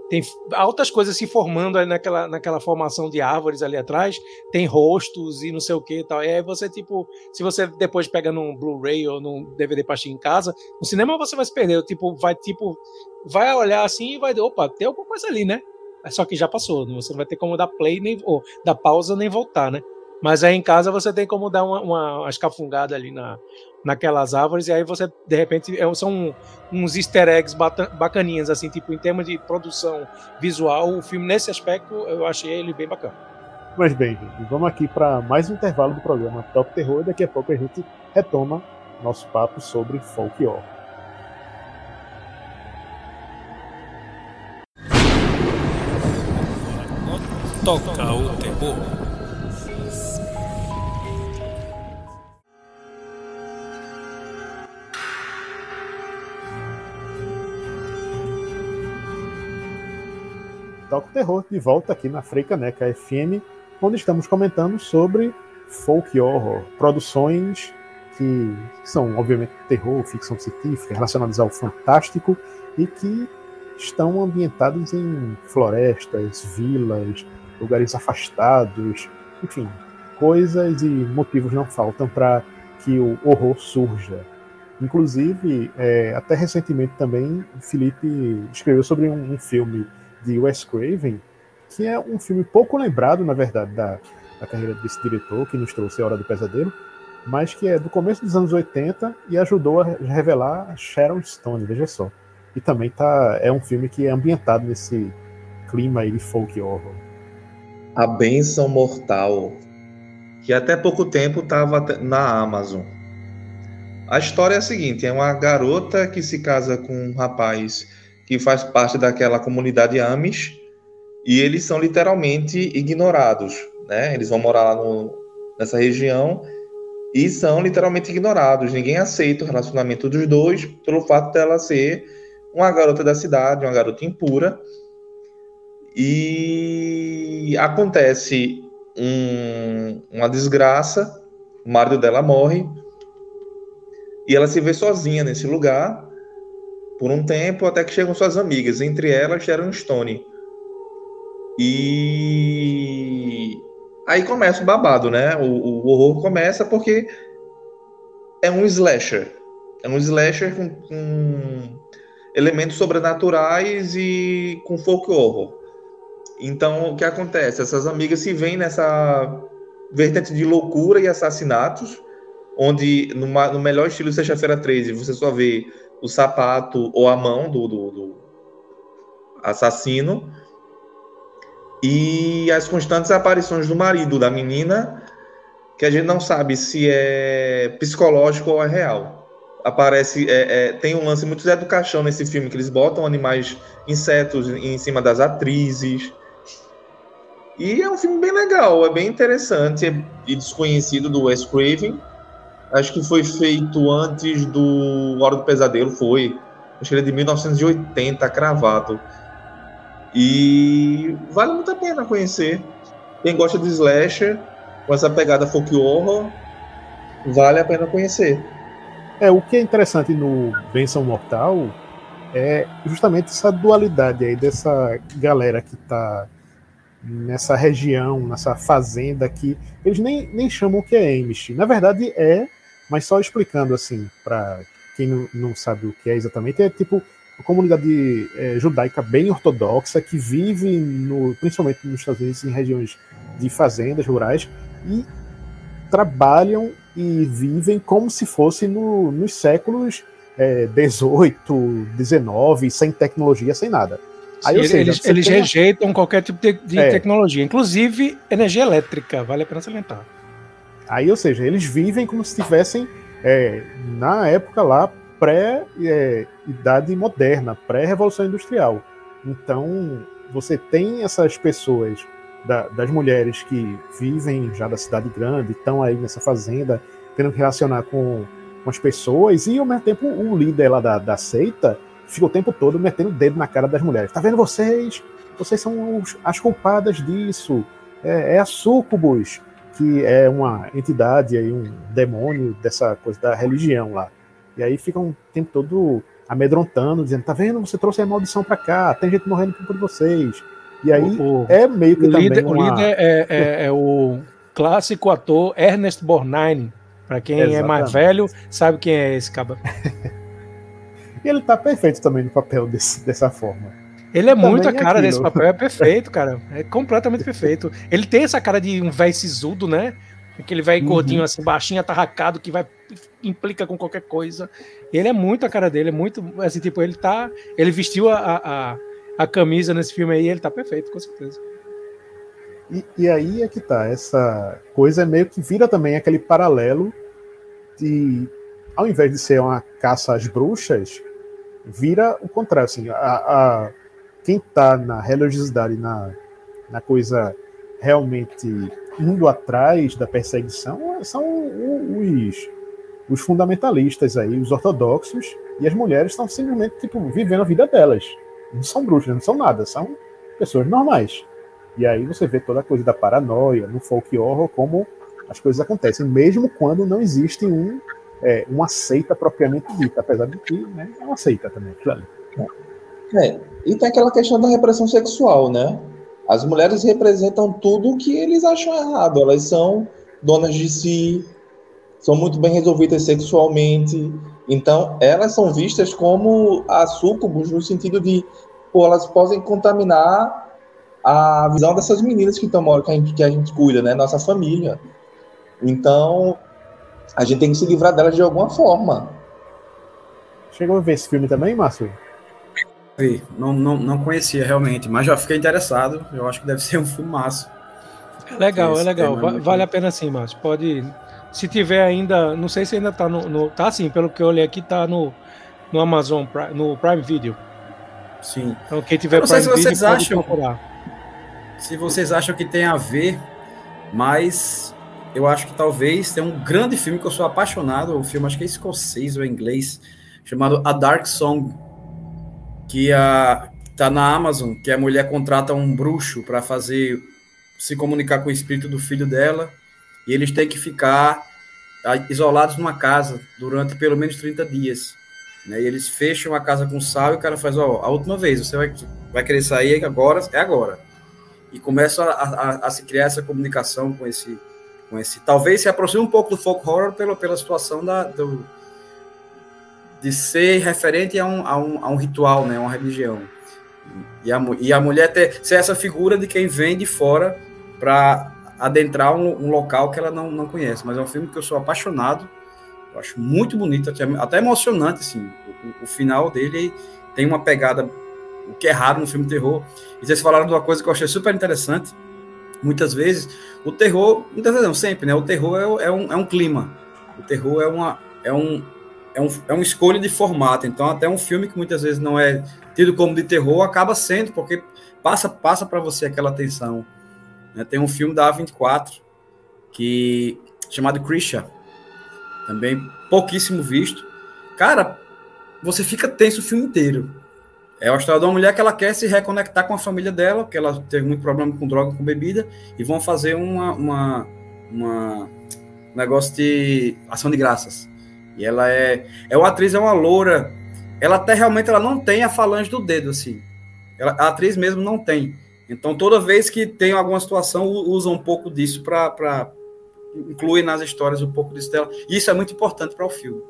Tem altas coisas se formando naquela, naquela formação de árvores ali atrás, tem rostos e não sei o que e tal. E aí você, tipo, se você depois pega num Blu-ray ou num DVD pra em casa, no cinema você vai se perder. Tipo, vai, tipo, vai olhar assim e vai, opa, tem alguma coisa ali, né? Só que já passou, você não vai ter como dar play, nem, ou dar pausa, nem voltar, né? Mas aí em casa você tem como dar uma, uma, escafungada ali na, naquelas árvores, e aí você, de repente, é, são uns easter eggs bacaninhas, assim, tipo, em termos de produção visual, o filme, nesse aspecto, eu achei ele bem bacana. Mas bem, gente, vamos aqui para mais um intervalo do programa Top Terror, e daqui a pouco a gente retoma nosso papo sobre folk horror. Toca o terror. Toca o Terror, de volta aqui na Freicaneca FM, onde estamos comentando sobre folk horror, produções que são, obviamente, terror, ficção científica, relacionadas ao fantástico e que estão ambientadas em florestas, vilas, lugares afastados, enfim, coisas e motivos não faltam para que o horror surja. Inclusive, é, até recentemente também, Felipe escreveu sobre um, um filme de Wes Craven, que é um filme pouco lembrado, na verdade, da, da carreira desse diretor, que nos trouxe A Hora do Pesadelo, mas que é do começo dos anos 80 e ajudou a revelar Sharon Stone, veja só. E também tá, é um filme que é ambientado nesse clima aí de folk horror. A Benção Mortal, que até pouco tempo estava na Amazon. A história é a seguinte: é uma garota que se casa com um rapaz que faz parte daquela comunidade Amish, e eles são literalmente ignorados, né? Eles vão morar lá no, nessa região e são literalmente ignorados. Ninguém aceita o relacionamento dos dois pelo fato dela ser uma garota da cidade, uma garota impura. E acontece um, uma desgraça, o marido dela morre e ela se vê sozinha nesse lugar por um tempo até que chegam suas amigas, entre elas Sharon Stone. E aí começa o babado, né? O, o, horror começa porque é um slasher. É um slasher com, com elementos sobrenaturais e com folk horror. Então, o que acontece? Essas amigas se veem nessa vertente de loucura e assassinatos, onde no melhor estilo Sexta-feira 13 você só vê o sapato ou a mão do, do, do assassino e as constantes aparições do marido da menina, que a gente não sabe se é psicológico ou é real. Aparece, é, é, tem um lance muito do Caixão nesse filme, que eles botam animais, insetos em cima das atrizes. E é um filme bem legal, é bem interessante e desconhecido do Wes Craven acho que foi feito antes do Hora do Pesadelo, foi. Acho que ele é de 1980, cravado. E vale muito a pena conhecer. Quem gosta de slasher, com essa pegada folk horror, vale a pena conhecer. É, o que é interessante no Benção Mortal é justamente essa dualidade aí dessa galera que está nessa região, nessa fazenda que eles nem, nem chamam que é Amish. Na verdade é mas só explicando assim, para quem não, não, sabe o que é exatamente, é tipo uma comunidade é, judaica bem ortodoxa que vive, no, principalmente nos Estados Unidos, em regiões de fazendas rurais e trabalham e vivem como se fosse no, nos séculos é, 18, 19, sem tecnologia, sem nada. Aí, Sim, seja, eles, eles tem... rejeitam qualquer tipo de, de é. tecnologia, inclusive energia elétrica, vale a pena salientar. Aí, ou seja, eles vivem como se estivessem é, na época lá pré-idade moderna, pré-revolução industrial. Então, você tem essas pessoas, da, das mulheres que vivem já da cidade grande, estão aí nessa fazenda, tendo que relacionar com, com as pessoas, e ao mesmo tempo o líder lá da, da seita fica o tempo todo metendo o dedo na cara das mulheres. Tá vendo vocês? Vocês são os, as culpadas disso. É, é a Sucubus, que é uma entidade aí, um demônio dessa coisa da religião lá. E aí ficam o tempo todo amedrontando, dizendo: tá vendo? Você trouxe a maldição para cá, tem gente morrendo por vocês. E aí o, é meio que o também líder, uma... o líder é, é, é, o clássico ator Ernest Borgnine. Para quem Exatamente. é mais velho, sabe quem é esse caba. e ele tá perfeito também no papel desse, dessa forma. Ele é muito a cara desse papel, é perfeito, cara. É completamente perfeito. Ele tem essa cara de um velho sisudo, né? Aquele velho uhum. gordinho assim, baixinho, atarracado, que vai implica com qualquer coisa. Ele é muito a cara dele, é muito. Assim, tipo, ele tá. Ele vestiu a, a, a camisa nesse filme aí, ele tá perfeito, com certeza. E, e, aí é que tá, essa coisa é meio que vira também aquele paralelo de, ao invés de ser uma caça às bruxas, vira o contrário, assim, a, a quem tá na religiosidade, na, na coisa realmente indo atrás da perseguição, são os, os fundamentalistas aí, os ortodoxos, e as mulheres estão simplesmente, tipo, vivendo a vida delas. Não são bruxas, não são nada, são pessoas normais. E aí você vê toda a coisa da paranoia, no folk horror, como as coisas acontecem, mesmo quando não existe um, é, uma seita propriamente dita, apesar de que né, é uma seita também, claro. É, e tem aquela questão da repressão sexual, né? As mulheres representam tudo o que eles acham errado. Elas são donas de si, são muito bem resolvidas sexualmente. Então, elas são vistas como súcubos no sentido de, pô, elas podem contaminar a visão dessas meninas que estão que a gente, que a gente cuida, né? Nossa família. Então, a gente tem que se livrar delas de alguma forma. Chegou a ver esse filme também, Márcio? Vi, não, não, não conhecia realmente, mas já fiquei interessado. Eu acho que deve ser um filme massa. É legal, é legal. É vale a pena sim, Márcio. Pode. Se tiver ainda. Não sei se ainda tá no. no tá sim, pelo que eu olhei aqui, tá no, no Amazon, no Prime Video. Sim. Então quem tiver Prime se vocês Video acham, procurar. Se vocês acham que tem a ver, mas eu acho que talvez tem um grande filme que eu sou apaixonado, o filme acho que é escocês ou é inglês, chamado A Dark Song, que a tá na Amazon, que a mulher contrata um bruxo para fazer se comunicar com o espírito do filho dela, e eles têm que ficar isolados numa casa durante pelo menos 30 dias. Né? E eles fecham a casa com sal e o cara faz, ó, a última vez, você vai, vai querer sair agora, é agora. E começa a, a, a se criar essa comunicação com esse com esse. Talvez se aproxime um pouco do folk horror pela, pela situação da, do, de ser referente a um, a um, a um ritual, né, uma religião. E a, e a mulher ter, ser essa figura de quem vem de fora para adentrar um, um, local que ela não, não conhece. Mas é um filme que eu sou apaixonado, eu acho muito bonito, até, emocionante, assim. O, o, final dele tem uma pegada, o que é raro no filme terror. E vocês falaram de uma coisa que eu achei super interessante, muitas vezes, o terror, muitas vezes não, sempre, né? O terror é, é, um, é um clima. O terror é uma é um, é um, é uma escolha de formato. Então, até um filme que muitas vezes não é tido como de terror acaba sendo, porque passa passa para você aquela atenção. Né? Tem um filme da A24 que chamado Christian, também pouquíssimo visto. Cara, você fica tenso o filme inteiro. É a história de uma mulher que ela quer se reconectar com a família dela, porque ela teve muito problema com droga, com bebida, e vão fazer uma, uma, uma um negócio de ação de graças. E ela é. É uma atriz, é uma loura. Ela até realmente ela não tem a falange do dedo, assim. Ela, a atriz mesmo não tem. Então, toda vez que tem alguma situação, usa um pouco disso para incluir nas histórias um pouco disso dela. E isso é muito importante para o filme.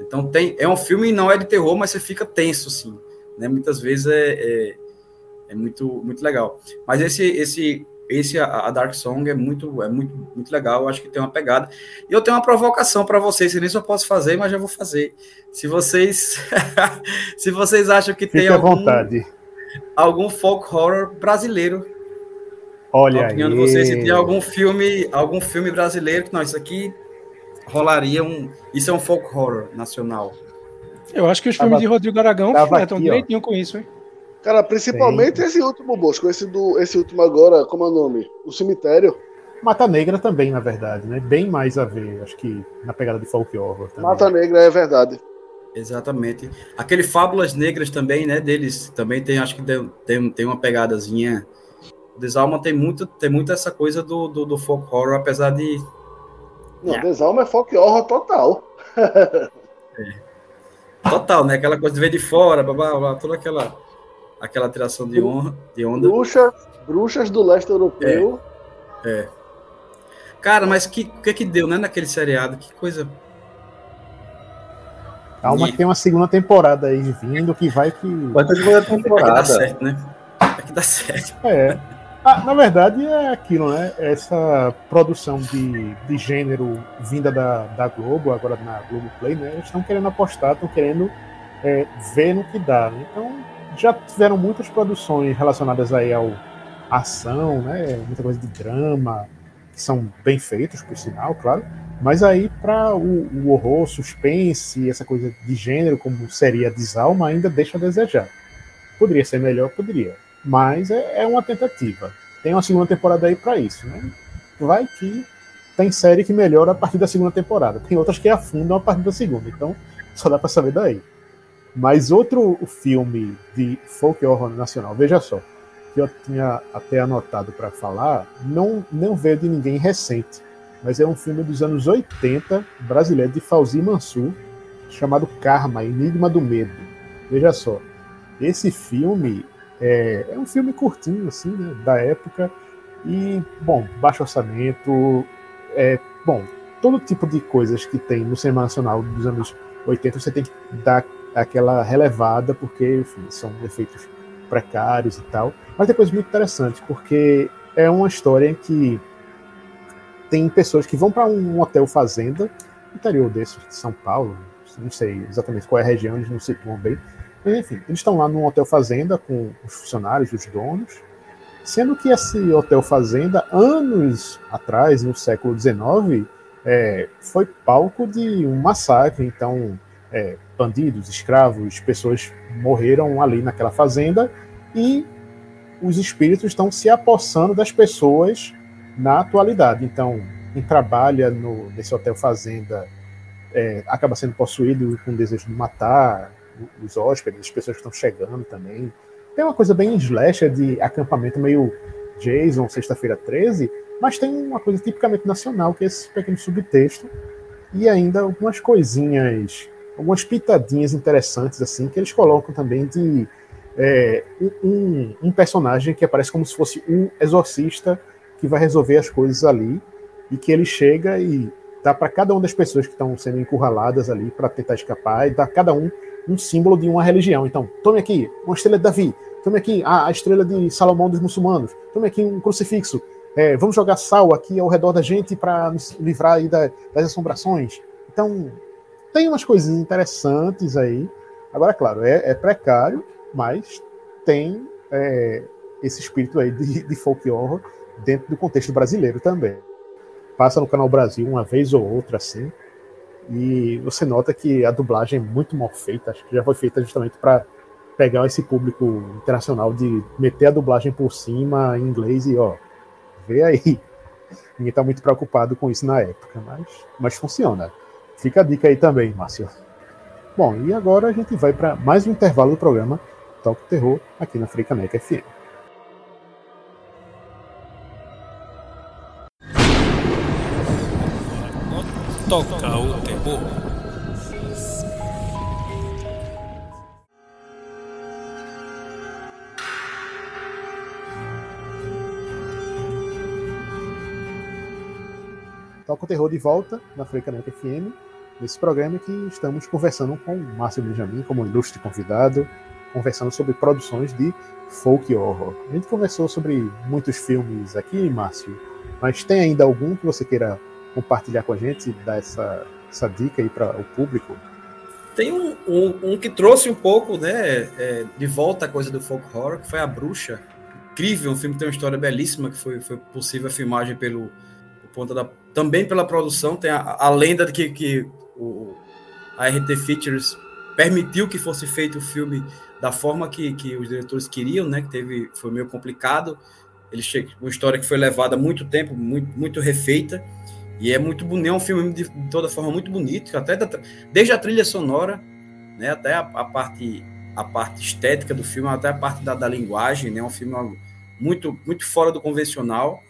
Então, tem, é um filme não é de terror, mas você fica tenso, assim né? Muitas vezes é, é, é, muito, muito legal. Mas esse, esse, esse a, Dark Song é muito, é muito, muito legal. Eu acho que tem uma pegada. E eu tenho uma provocação para vocês. Se nem só posso fazer, mas já vou fazer. Se vocês, se vocês acham que Fique tem algum, vontade. algum folk horror brasileiro Olha aí. de vocês, se tem algum filme, algum filme brasileiro que não, isso aqui rolaria um, isso é um folk horror nacional. Eu acho que os Tava- filmes de Rodrigo Aragão ó. direitinho com isso, hein? Cara, principalmente esse último Bosco, esse, do, esse último agora, como é o nome? O Cemitério. Mata Negra também, na verdade, né? Bem mais a ver, acho que na pegada de folk horror também. Mata Negra é verdade. Exatamente. Aquele Fábulas Negras também, né? Deles também tem, acho que tem, tem, tem uma pegadazinha. O Desalma tem muito, tem muito essa coisa do, do, do folk horror, apesar de. Não, É. Desalma é folk horror total. Total, né? Aquela coisa de ver de fora, blá, blá, blá, toda aquela, aquela tiração de, honra, de onda. Bruxa, bruxas do leste europeu. Cara, mas que, o que que deu, né? Naquele seriado? Que coisa. Calma que tem uma segunda temporada aí vindo que vai que. Vai ter segunda É que dá temporada. certo, né? É que dá certo. É. Ah, na verdade é aquilo, né? Essa produção de, de gênero vinda da, da Globo, agora na Globo Play, né? Eles estão querendo apostar, estão querendo é, ver no que dá. né? Então já tiveram muitas produções relacionadas aí ao ação, né? Muita coisa de drama, que são bem feitos, por sinal, claro. Mas aí para o, o horror, suspense, essa coisa de gênero, como seria Desalma, ainda deixa a desejar. Poderia ser melhor, poderia. Mas é, é uma tentativa. Tem uma segunda temporada aí para isso, né? Vai que tem série que melhora a partir da segunda temporada. Tem outras que afundam a partir da segunda. Então só dá para saber daí. Mas outro filme de folk horror nacional, veja só, que eu tinha até anotado para falar, não, não veio de ninguém recente, mas é um filme dos anos 80, brasileiro, de Fauzi Mansur, chamado Karma, Enigma do Medo. Veja só, esse filme é, é um filme curtinho, assim, né, da época, e, bom, baixo orçamento, é, bom, todo tipo de coisas que tem no cinema nacional dos anos 80, você tem que dar aquela relevada, porque, enfim, são efeitos precários e tal. Mas coisas muito interessantes, porque é uma história que tem pessoas que vão para um hotel fazenda, interior desse, de São Paulo, não sei exatamente qual é a região, eles não situam bem. Mas, enfim, eles estão lá num hotel fazenda com os funcionários, os donos, sendo que esse hotel fazenda, anos atrás, no século XIX, é, foi palco de um massacre. Então, é, bandidos, escravos, pessoas morreram ali naquela fazenda e os espíritos estão se apossando das pessoas na atualidade. Então, quem trabalha no, nesse hotel fazenda é, acaba sendo possuído com o desejo de matar os hóspedes, as pessoas que estão chegando também. Tem uma coisa bem slasher de acampamento meio Jason, sexta-feira 13, mas tem uma coisa tipicamente nacional, que é esse pequeno subtexto, e ainda algumas coisinhas, algumas pitadinhas interessantes, assim, que eles colocam também de é, um, um personagem que aparece como se fosse um exorcista que vai resolver as coisas ali, e que ele chega e dá para cada uma das pessoas que estão sendo encurraladas ali para tentar escapar, e dá cada um um símbolo de uma religião. Então, tome aqui uma estrela de Davi, tome aqui a, a estrela de Salomão dos muçulmanos, tome aqui um crucifixo. É, vamos jogar sal aqui ao redor da gente para nos livrar da, das assombrações. Então, tem umas coisinhas interessantes aí. Agora, claro, é, é precário, mas tem é, esse espírito aí de, de folk horror dentro do contexto brasileiro também. Passa no Canal Brasil uma vez ou outra, assim, e você nota que a dublagem é muito mal feita, acho que já foi feita justamente para pegar esse público internacional de meter a dublagem por cima em inglês e ó, vê aí. Ninguém tá muito preocupado com isso na época, mas, mas funciona. Fica a dica aí também, Márcio. Bom, e agora a gente vai para mais um intervalo do programa Toque Terror aqui na Freacaneca FM. Toca o terror. Toca o Terror de volta na Frecaneca FM, nesse programa que estamos conversando com o Márcio Benjamin como ilustre convidado, conversando sobre produções de folk horror. A gente conversou sobre muitos filmes aqui, Márcio, mas tem ainda algum que você queira compartilhar com a gente, dar essa, essa dica aí para o público? Tem um, um, um que trouxe um pouco, né, é, de volta a coisa do folk horror, que foi A Bruxa. Incrível, um filme que tem uma história belíssima, que foi, foi possível a filmagem pelo, por conta da, também pela produção. Tem a, a lenda de que, que o, a RT Features permitiu que fosse feito o filme da forma que, que os diretores queriam, né? Que teve, foi meio complicado. Ele chega, uma história que foi levada muito tempo, muito, muito refeita. E é muito bonito, é um filme de, toda forma muito bonito, até da, desde a trilha sonora, né, até a, a, parte a parte estética do filme, até a parte da, da linguagem, né, é um filme muito muito fora do convencional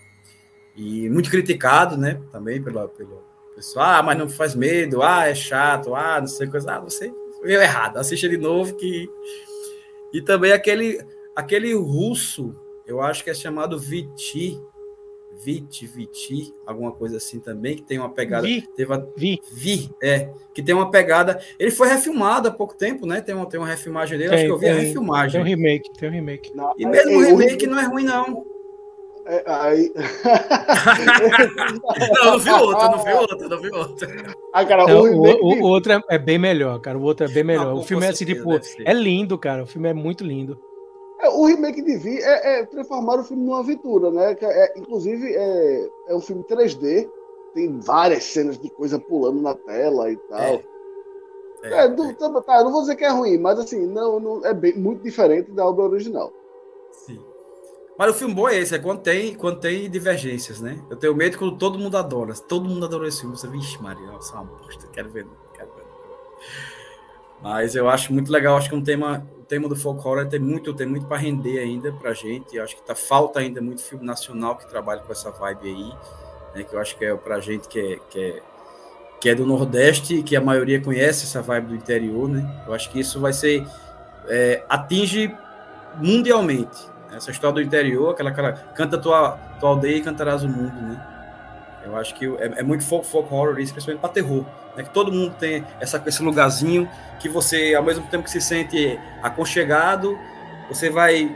e muito criticado, né, também pela pelo pessoal, ah, mas não faz medo, ah, é chato, ah, não sei coisa, ah, você viu errado, assista de novo que e também aquele aquele russo, eu acho que é chamado Viti, Viti, Viti, alguma coisa assim também, que tem uma pegada. Vi. Teve a, Vi. Vi, é. Que tem uma pegada. Ele foi refilmado há pouco tempo, né? Tem uma, tem uma refilmagem dele, acho que eu vi a refilmagem. Tem um remake, tem um remake. Não, E mesmo o remake não é ruim, não. É, aí, Não, não vi outra, não vi outra, não vi outra. ah, cara, Não, o o, o- o outro é, é bem melhor, cara. O outro é bem melhor. Não, o filme é assim, tipo, ser. é lindo, cara. O filme é muito lindo. É, o remake de Vi é, é transformar o filme numa aventura, né? Que é- inclusive é, é um filme 3D, tem várias cenas de coisa pulando na tela e tal. É, É, do- tá, tá, não vou dizer que é ruim, mas assim, não, não é bem, muito diferente da obra original. Sim. Mas o filme bom é esse, é quando tem, quando tem divergências, né? Eu tenho medo quando todo mundo adora. Todo mundo adora esse filme. Você, vixe, Maria, nossa, é uma bosta. Quero ver, quero ver. Mas eu acho muito legal. Acho que um tema, o tema do folk horror tem muito, tem muito para render ainda pra gente. Eu acho que tá falta ainda muito filme nacional que trabalha com essa vibe aí, né? Que eu acho que é pra gente que é, que é, que é do Nordeste, que a maioria conhece essa vibe do interior, né? Eu acho que isso vai ser é, atinge mundialmente. Essa história do interior, aquela, aquela canta tua, tua aldeia e cantarás o mundo, né? Eu acho que é, é muito folk, folk horror isso, principalmente para terror, né? Que todo mundo tem essa, esse lugarzinho que você, ao mesmo tempo que se sente aconchegado, você vai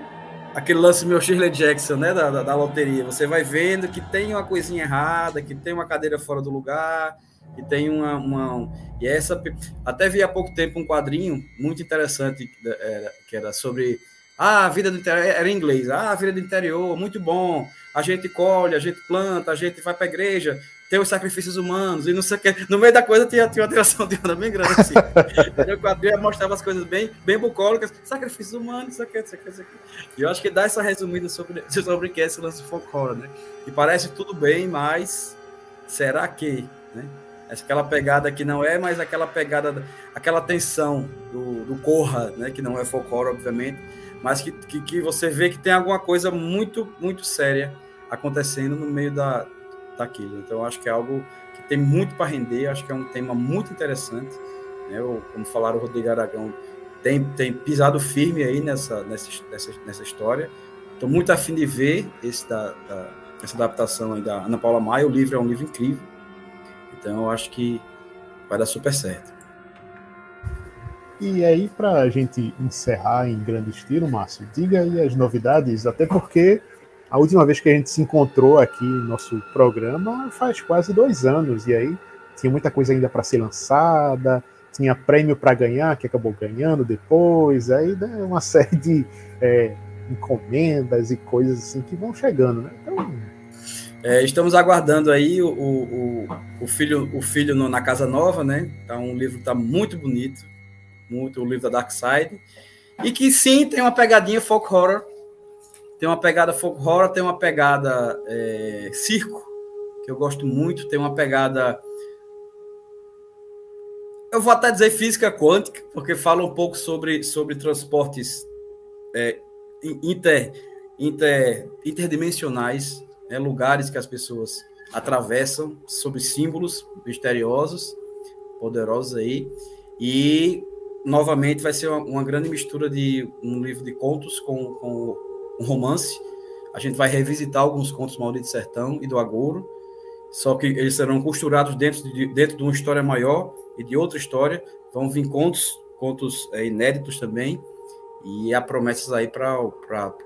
aquele lance meu Shirley Jackson, né, da, da, da loteria. Você vai vendo que tem uma coisinha errada, que tem uma cadeira fora do lugar, que tem uma, uma e essa até vi há pouco tempo um quadrinho muito interessante era, que era sobre ah, a vida do interior era em inglês. Ah, a vida do interior, muito bom. A gente colhe, a gente planta, a gente vai para a igreja, tem os sacrifícios humanos e não sei o que. No meio da coisa tinha, tinha uma tiração de onda bem grande assim. o quadrinho mostrava as coisas bem, bem bucólicas, sacrifícios humanos, isso aqui, isso aqui, isso aqui. E eu acho que dá essa resumida sobre, sobre que é esse lance de folk horror, né? E parece tudo bem, mas será que, né? aquela pegada que não é mais aquela pegada, aquela tensão do, do Corra, né, que não é folclore, obviamente, mas que, que, que, você vê que tem alguma coisa muito, muito séria acontecendo no meio da, daquilo. Então, acho que é algo que tem muito para render, acho que é um tema muito interessante. Né? Eu, como falaram o Rodrigo Aragão, tem, tem pisado firme aí nessa, nessa, nessa, nessa história. Estou muito afim de ver esse da, da, essa adaptação aí da Ana Paula Maia. O livro é um livro incrível. Então, eu acho que vai dar super certo. E aí, para a gente encerrar em grande estilo, Márcio, diga aí as novidades, até porque a última vez que a gente se encontrou aqui no nosso programa faz quase dois anos, e aí tinha muita coisa ainda para ser lançada, tinha prêmio para ganhar, que acabou ganhando depois, aí né, uma série de é, encomendas e coisas assim que vão chegando, né? Então, é, estamos aguardando aí o, o, o filho, o filho no, na Casa Nova, né? Tá um livro tá muito bonito, muito o livro da Dark Side, e que sim tem uma pegadinha folk horror, tem uma pegada folk horror, tem uma pegada é, circo, que eu gosto muito, tem uma pegada eu vou até dizer física quântica, porque fala um pouco sobre, sobre transportes é, inter, inter, interdimensionais, né, lugares que as pessoas atravessam, sobre símbolos misteriosos, poderosos aí, e novamente vai ser uma, uma, grande mistura de um livro de contos com, com um romance. A gente vai revisitar alguns contos Maldito Sertão e do Agouro, só que eles serão costurados dentro de, dentro de uma história maior e de outra história. Vão vir contos, contos é, inéditos também, e há promessas aí para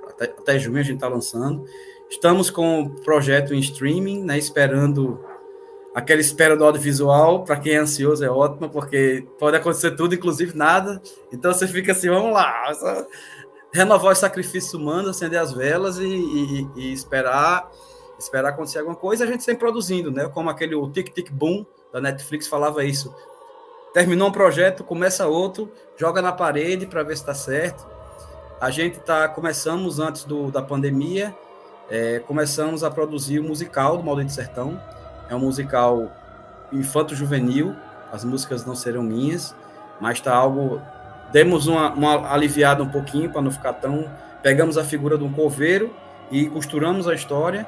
até, até junho a gente está lançando. Estamos com o projeto em streaming, né, esperando aquela espera do audiovisual, para quem é ansioso é ótima, porque pode acontecer tudo, inclusive nada. Então você fica assim, vamos lá, renovar os sacrifícios humanos, acender as velas e, e, e esperar esperar acontecer alguma coisa, a gente sempre produzindo, né? Como aquele o Tic Tic Boom da Netflix falava isso. terminou um projeto, começa outro, joga na parede para ver se está certo. A gente tá começamos antes do, da pandemia, é, começamos a produzir o musical do Maldito Sertão. É um musical infanto-juvenil. As músicas não serão minhas, mas está algo. Demos uma, uma aliviada um pouquinho para não ficar tão. Pegamos a figura de um coveiro e costuramos a história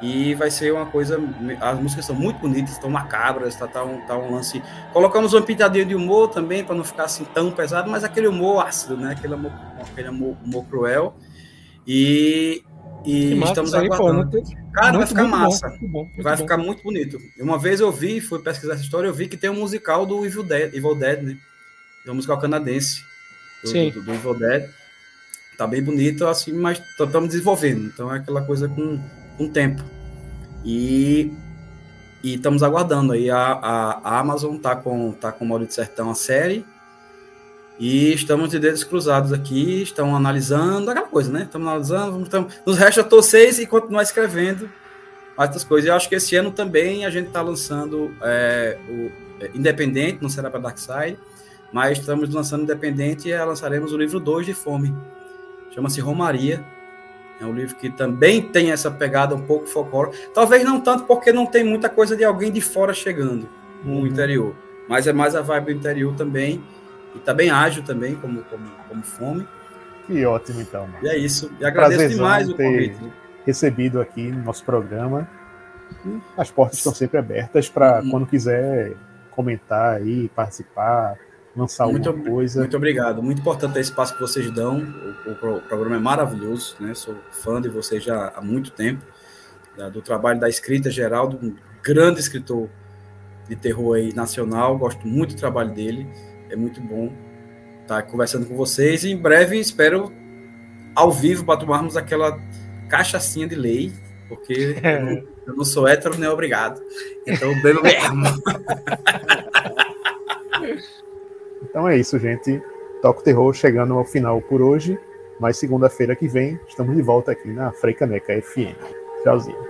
e vai ser uma coisa. As músicas são muito bonitas, estão macabras, tá, tá, um, tá um lance. Colocamos uma pitadinha de humor também, para não ficar assim tão pesado, mas aquele humor ácido, né? Aquele aquele humor cruel. E, e estamos aí, aguardando. Pô, Cara, muito, vai ficar massa. Bom, muito bom, vai bom. ficar muito bonito. Uma vez eu vi, fui pesquisar essa história, eu vi que tem um musical do Evil Dead, Evil Dead né? É um musical canadense. Do, Sim. Do, do Evil Dead. Tá bem bonito, assim, mas estamos desenvolvendo. Então é aquela coisa com um tempo. E e estamos aguardando aí. A, a, a, Amazon tá com, tá com o Maurício Sertão a série. E estamos de dedos cruzados aqui, estão analisando aquela coisa, né? Estamos analisando, estamos, nos resta torcer e continuar escrevendo outras coisas. Eu acho que esse ano também a gente está lançando é, o é, Independente, não será para Darkseid, mas estamos lançando Independente e lançaremos o livro 2 de Fome. Chama-se Romaria, é um livro que também tem essa pegada um pouco folclore. Talvez não tanto porque não tem muita coisa de alguém de fora chegando no uhum. interior. Mas é mais a vibe do interior também. E tá bem ágil também, como, como, como fome. Que ótimo, então. Mano. E é isso. E agradeço demais o convite. Recebido aqui no nosso programa. E as portas estão sempre abertas para uhum. quando quiser comentar aí, participar, lançar muito, alguma coisa. Muito obrigado. Muito importante esse espaço que vocês dão. O, o, o, programa é maravilhoso, né? Sou fã de vocês já há muito tempo. Da, do trabalho da escrita geral, de um grande escritor de terror aí nacional. Gosto muito do trabalho dele. É muito bom estar conversando com vocês. E em breve espero ao vivo para tomarmos aquela cachaçinha de lei, porque eu, não, eu não sou hétero nem obrigado. Então bebo mesmo. Então é isso, gente. Toco Terror chegando ao final por hoje. Mas segunda-feira que vem estamos de volta aqui na Freicaneca FM. Tchauzinho.